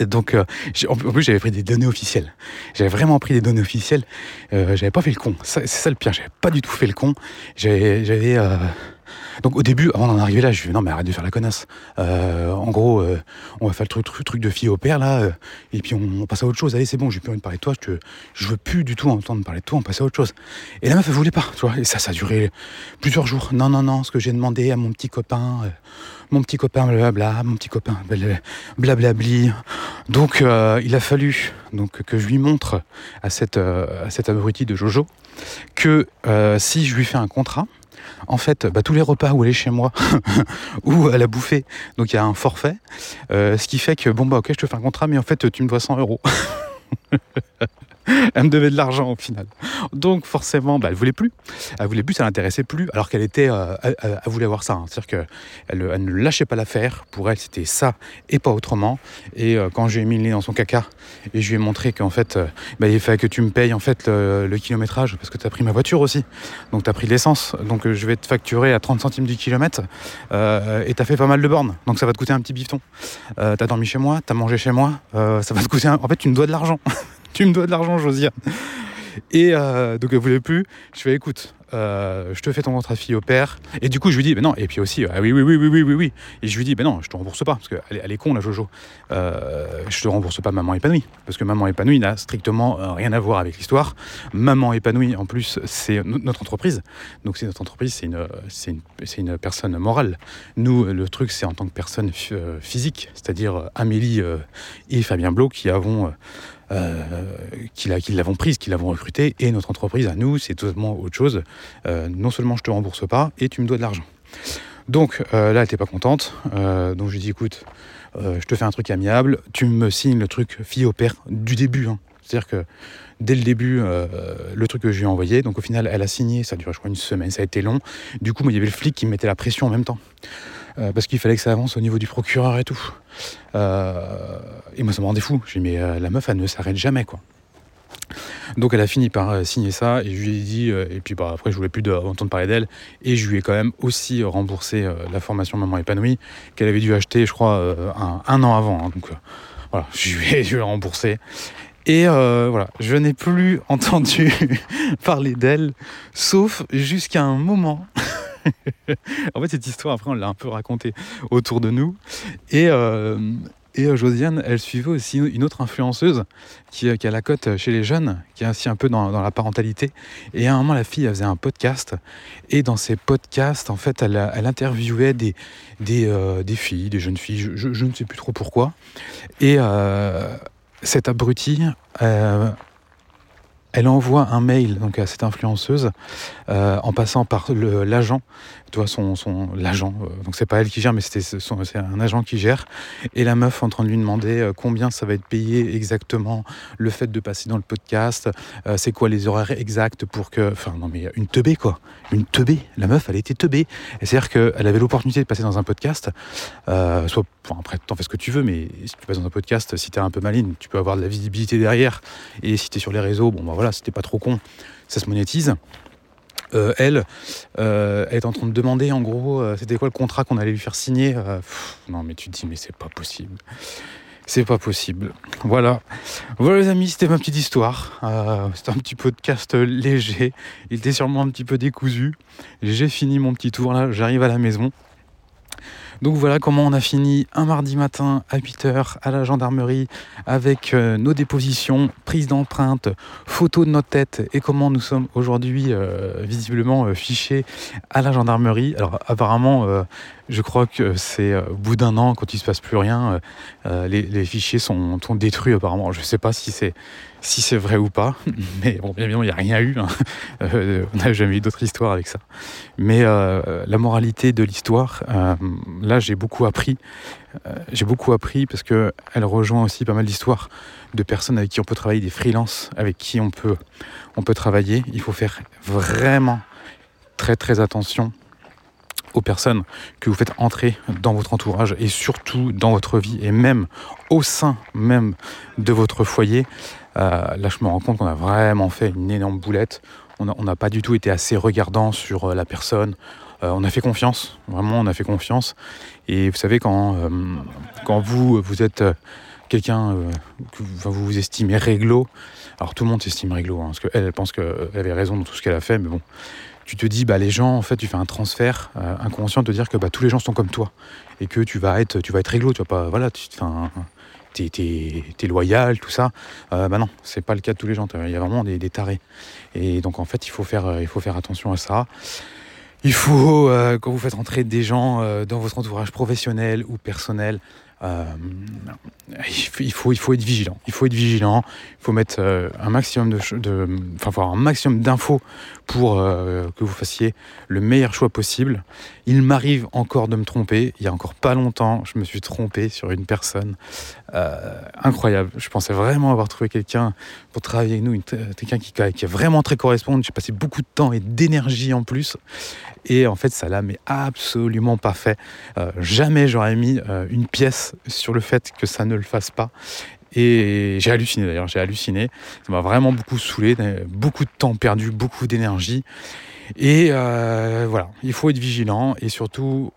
Donc, euh, en plus, j'avais pris des données officielles. J'avais vraiment pris des données officielles. J'avais pas fait le con. C'est ça le pire. J'avais pas du tout fait le con. J'avais. Donc au début, avant d'en arriver là, je lui non mais arrête de faire la connasse. Euh, en gros, euh, on va faire le truc, de fille au père là, euh, et puis on, passe à autre chose. Allez, c'est bon, j'ai plus envie de parler de toi. Je, je veux plus du tout entendre parler de toi. On passe à autre chose. Et la meuf, elle voulait pas, tu vois. Et ça, ça a duré plusieurs jours. Non, non, non. Ce que j'ai demandé à mon petit copain, mon petit copain, blablabla, mon petit copain, blablabli. Donc il a fallu que je lui montre à cette à abruti de Jojo que si je lui fais un contrat en fait, bah, tous les repas où elle est chez moi, où elle a bouffé, donc il y a un forfait, euh, ce qui fait que, bon, bah ok, je te fais un contrat, mais en fait, tu me dois 100 euros. elle me devait de l'argent au final. Donc forcément, bah, elle voulait plus. Elle voulait plus, ça l'intéressait plus, alors qu'elle était, euh, elle, voulait avoir ça. Hein. C'est-à-dire qu'elle elle ne lâchait pas l'affaire. Pour elle, c'était ça et pas autrement. Et euh, quand j'ai mis le nez dans son caca et je lui ai montré qu'en fait, euh, bah, il fallait que tu me payes en fait le, kilométrage parce que tu as pris ma voiture aussi. Donc tu as pris l'essence. Donc je vais te facturer à 30 centimes du kilomètre et tu as fait pas mal de bornes. Donc ça va te coûter un petit bifton. tu as dormi chez moi, tu as mangé chez moi. ça va te coûter. En fait, tu me dois de l'argent. tu me dois de l'argent, Josiane. Et euh, donc elle voulait plus. Je fais écoute, euh, je te fais ton contrat fille au père. Et du coup, je lui dis, ben non. Et puis aussi, ah oui, oui, oui, oui, oui, oui, oui. Et je lui dis, ben non, je te rembourse pas, parce qu'elle elle est con, la Jojo. Euh, je te rembourse pas maman épanouie, parce que maman épanouie n'a strictement euh, rien à voir avec l'histoire. Maman épanouie, en plus, c'est notre entreprise. Donc c'est notre entreprise, c'est une, c'est une, une, personne morale. Nous, le truc, c'est en tant que personne physique, c'est-à-dire Amélie et Fabien Blo qui avons euh, qui l'avons prise, qui l'avons recrutée, et notre entreprise à nous, c'est totalement autre chose. Euh, non seulement je te rembourse pas, et tu me dois de l'argent. Donc euh, là, elle n'était pas contente. donc je lui dis écoute, je te fais un truc amiable, tu me signes le truc fille au père du début. Hein. C'est-à-dire que dès le début, le truc que je lui ai envoyé, donc au final, elle a signé, ça a duré je crois une semaine, ça a été long. Du coup, il y avait le flic qui me mettait la pression en même temps. Euh, parce qu'il fallait que ça avance au niveau du procureur et tout. Euh, et moi, ça me rendait fou. J'ai dit, mais euh, la meuf, elle ne s'arrête jamais, quoi. Donc elle a fini par signer ça et je lui ai dit, et puis bah, après je voulais plus entendre parler d'elle, et je lui ai quand même aussi remboursé la formation Maman épanouie qu'elle avait dû acheter je crois un, an avant. Hein. donc voilà, je lui, ai, je lui ai remboursé. Et voilà, je n'ai plus entendu parler d'elle, sauf jusqu'à un moment en fait, cette histoire, après, on l'a un peu racontée autour de nous. Et, euh, et euh, Josiane, elle suivait aussi une autre influenceuse qui, qui, a la cote chez les jeunes, qui est ainsi un peu dans, la parentalité. Et à un moment, la fille, elle faisait un podcast. Et dans ces podcasts, en fait, elle, interviewait des, des, euh, filles, des jeunes filles, je, ne sais plus trop pourquoi. Et cette abrutie, elle envoie un mail donc à cette influenceuse euh, en passant par l'agent toi, son, son l'agent, euh, donc c'est pas elle qui gère, mais c'était c'est un agent qui gère. Et la meuf en train de lui demander euh, combien ça va être payé exactement, le fait de passer dans le podcast, c'est quoi les horaires exacts pour que. Enfin, non, mais une teubée, quoi. Une teubée. La meuf, elle était teubée. C'est-à-dire qu'elle avait l'opportunité de passer dans un podcast, soit. Enfin, après, t'en fais ce que tu veux, mais si tu passes dans un podcast, si t'es un peu maligne, tu peux avoir de la visibilité derrière. Et si t'es sur les réseaux, bon, bah voilà, si t'es pas trop con, ça se monétise. Euh, elle, euh, elle est en train de demander en gros euh, c'était quoi le contrat qu'on allait lui faire signer. non mais tu te dis mais c'est pas possible. C'est pas possible. Voilà. Voilà les amis, c'était ma petite histoire. c'était un petit podcast léger. Il était sûrement un petit peu décousu. J'ai fini mon petit tour là, j'arrive à la maison. Donc voilà comment on a fini un mardi matin à 8h à la gendarmerie avec euh, nos dépositions, prise d'empreintes, photos de notre tête et comment nous sommes aujourd'hui euh, visiblement euh, fichés à la gendarmerie. Alors apparemment, je crois que c'est au bout d'un an, quand il se passe plus rien, les, fichiers sont, détruits apparemment. Je ne sais pas si c'est si c'est vrai ou pas. Mais bon, bien évidemment, il n'y a rien eu. Hein. Euh, on n'a jamais eu d'autres histoires avec ça. Mais euh, la moralité de l'histoire, euh, là, j'ai beaucoup appris. j'ai beaucoup appris parce qu'elle rejoint aussi pas mal d'histoires de personnes avec qui on peut travailler, des freelances avec qui on peut, on peut travailler. Il faut faire vraiment très très attention aux personnes que vous faites entrer dans votre entourage et surtout dans votre vie et même au sein même de votre foyer. Euh, là, je me rends compte qu'on a vraiment fait une énorme boulette. On n'a pas du tout été assez regardant sur euh, la personne. Euh, on a fait confiance, vraiment, on a fait confiance. Et vous savez, quand, quand vous, vous êtes quelqu'un que vous, vous estimez réglo, alors tout le monde s'estime réglo, hein, parce qu'elle elle pense qu'elle avait raison dans tout ce qu'elle a fait, mais bon, tu te dis, bah, les gens, en fait, tu fais un transfert inconscient de te dire que bah, tous les gens sont comme toi et que tu vas être, tu vas être réglo, tu vas pas, voilà, tu, t'es, t'es, loyal, tout ça. bah non, c'est pas le cas de tous les gens. Il y a vraiment des, des, tarés. Et donc en fait, il faut faire, il faut faire attention à ça. Il faut, euh, quand vous faites rentrer des gens euh, dans votre entourage professionnel ou personnel, euh, il, faut, il faut être vigilant. Il faut être vigilant. Il faut mettre euh, un maximum de, enfin, avoir un maximum d'infos pour euh, que vous fassiez le meilleur choix possible. Il m'arrive encore de me tromper. Il y a encore pas longtemps, je me suis trompé sur une personne incroyable. Je pensais vraiment avoir trouvé quelqu'un pour travailler avec nous, quelqu'un qui, est vraiment très correspondant. J'ai passé beaucoup de temps et d'énergie en plus. Et en fait, ça l'a mais absolument pas fait. jamais j'aurais mis une pièce sur le fait que ça ne le fasse pas. Et j'ai halluciné d'ailleurs, j'ai halluciné. Ça m'a vraiment beaucoup saoulé, beaucoup de temps perdu, beaucoup d'énergie. Et euh, voilà, il faut être vigilant et surtout,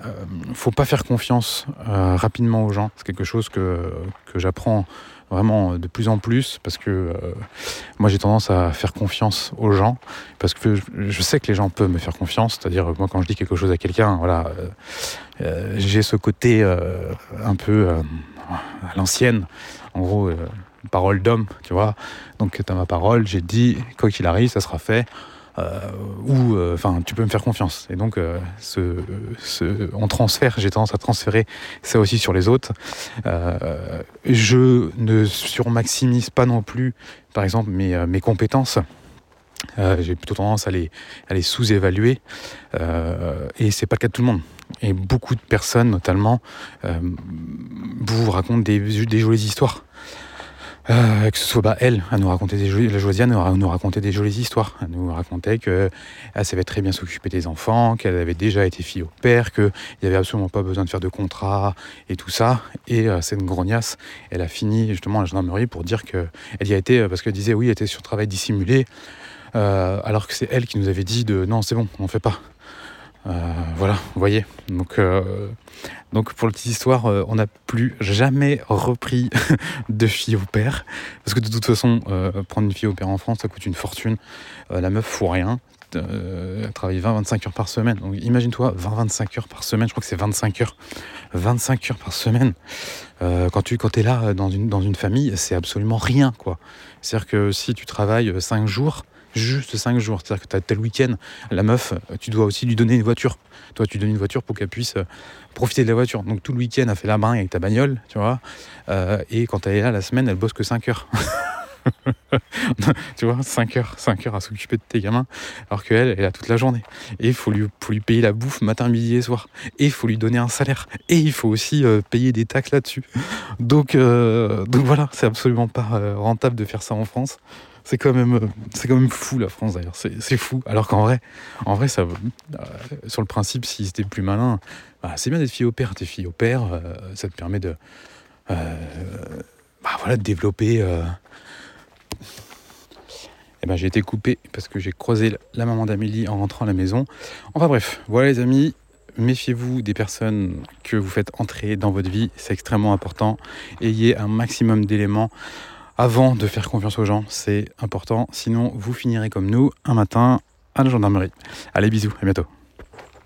euh, euh faut pas faire confiance euh, rapidement aux gens. C'est quelque chose que, que j'apprends vraiment de plus en plus parce que euh, moi j'ai tendance à faire confiance aux gens parce que je, sais que les gens peuvent me faire confiance. C'est-à-dire moi quand je dis quelque chose à quelqu'un voilà j'ai ce côté un peu à l'ancienne. En gros parole d'homme tu vois. Donc tu as ma parole j'ai dit quoi qu'il arrive ça sera fait où euh, enfin tu peux me faire confiance. Et donc euh, ce, ce, on transfère, j'ai tendance à transférer ça aussi sur les autres. je ne surmaximise pas non plus, par exemple, mes, mes compétences. Euh, j'ai plutôt tendance à les, à les sous-évaluer euh, et c'est pas le cas de tout le monde. Et beaucoup de personnes, notamment, euh, vous racontent des, des jolies histoires. Euh, que ce soit bah, elle, à nous raconter des jolies, la Josiane nous, nous racontait des jolies histoires. Elle nous racontait qu'elle savait très bien s'occuper des enfants, qu'elle avait déjà été fille au père, qu'il n'y avait absolument pas besoin de faire de contrat et tout ça. Et euh, c'est une grognasse. Elle a fini justement à la gendarmerie pour dire qu'elle y a été, euh, parce qu'elle disait oui, elle était sur travail dissimulé, alors que c'est elle qui nous avait dit de non, c'est bon, on fait pas. Euh, voilà, vous voyez. Donc, euh, donc pour la petite histoire, euh, on n'a plus jamais repris de fille au père. Parce que de toute façon, prendre une fille au père en France, ça coûte une fortune. la meuf fout rien. elle travaille 20-25 heures par semaine. Donc imagine-toi, 20-25 heures par semaine, je crois que c'est 25 heures. 25 heures par semaine. quand tu quand es là dans une, dans une famille, c'est absolument rien. quoi. C'est-à-dire que si tu travailles 5 jours, juste 5 jours. C'est-à-dire que tu as tel week-end, la meuf, tu dois aussi lui donner une voiture. Toi, tu donnes une voiture pour qu'elle puisse euh, profiter de la voiture. Donc tout le week-end, elle fait la main avec ta bagnole, tu vois. Euh, et quand elle est là la semaine, elle bosse que 5 heures. tu vois, 5 heures, 5 heures à s'occuper de tes gamins, alors qu'elle, elle a toute la journée. Et il faut lui, lui payer la bouffe matin, midi et soir. Et il faut lui donner un salaire. Et il faut aussi euh, payer des taxes là-dessus. Donc, euh, donc voilà, c'est absolument pas rentable de faire ça en France c'est quand même euh, c'est quand même fou la France d'ailleurs. C'est fou. Alors qu'en vrai en vrai ça euh, sur le principe si c'était plus malin bah, c'est bien d'être fille au père. T'es fille au père euh, ça te permet de bah, développer et ben j'ai été coupé parce que j'ai croisé la maman d'Amélie en rentrant à la maison. Enfin bref voilà les amis. Méfiez-vous des personnes que vous faites entrer dans votre vie, c'est extrêmement important. Ayez un maximum d'éléments avant de faire confiance aux gens, c'est important. Sinon, vous finirez comme nous un matin à la gendarmerie. Allez, bisous, à bientôt.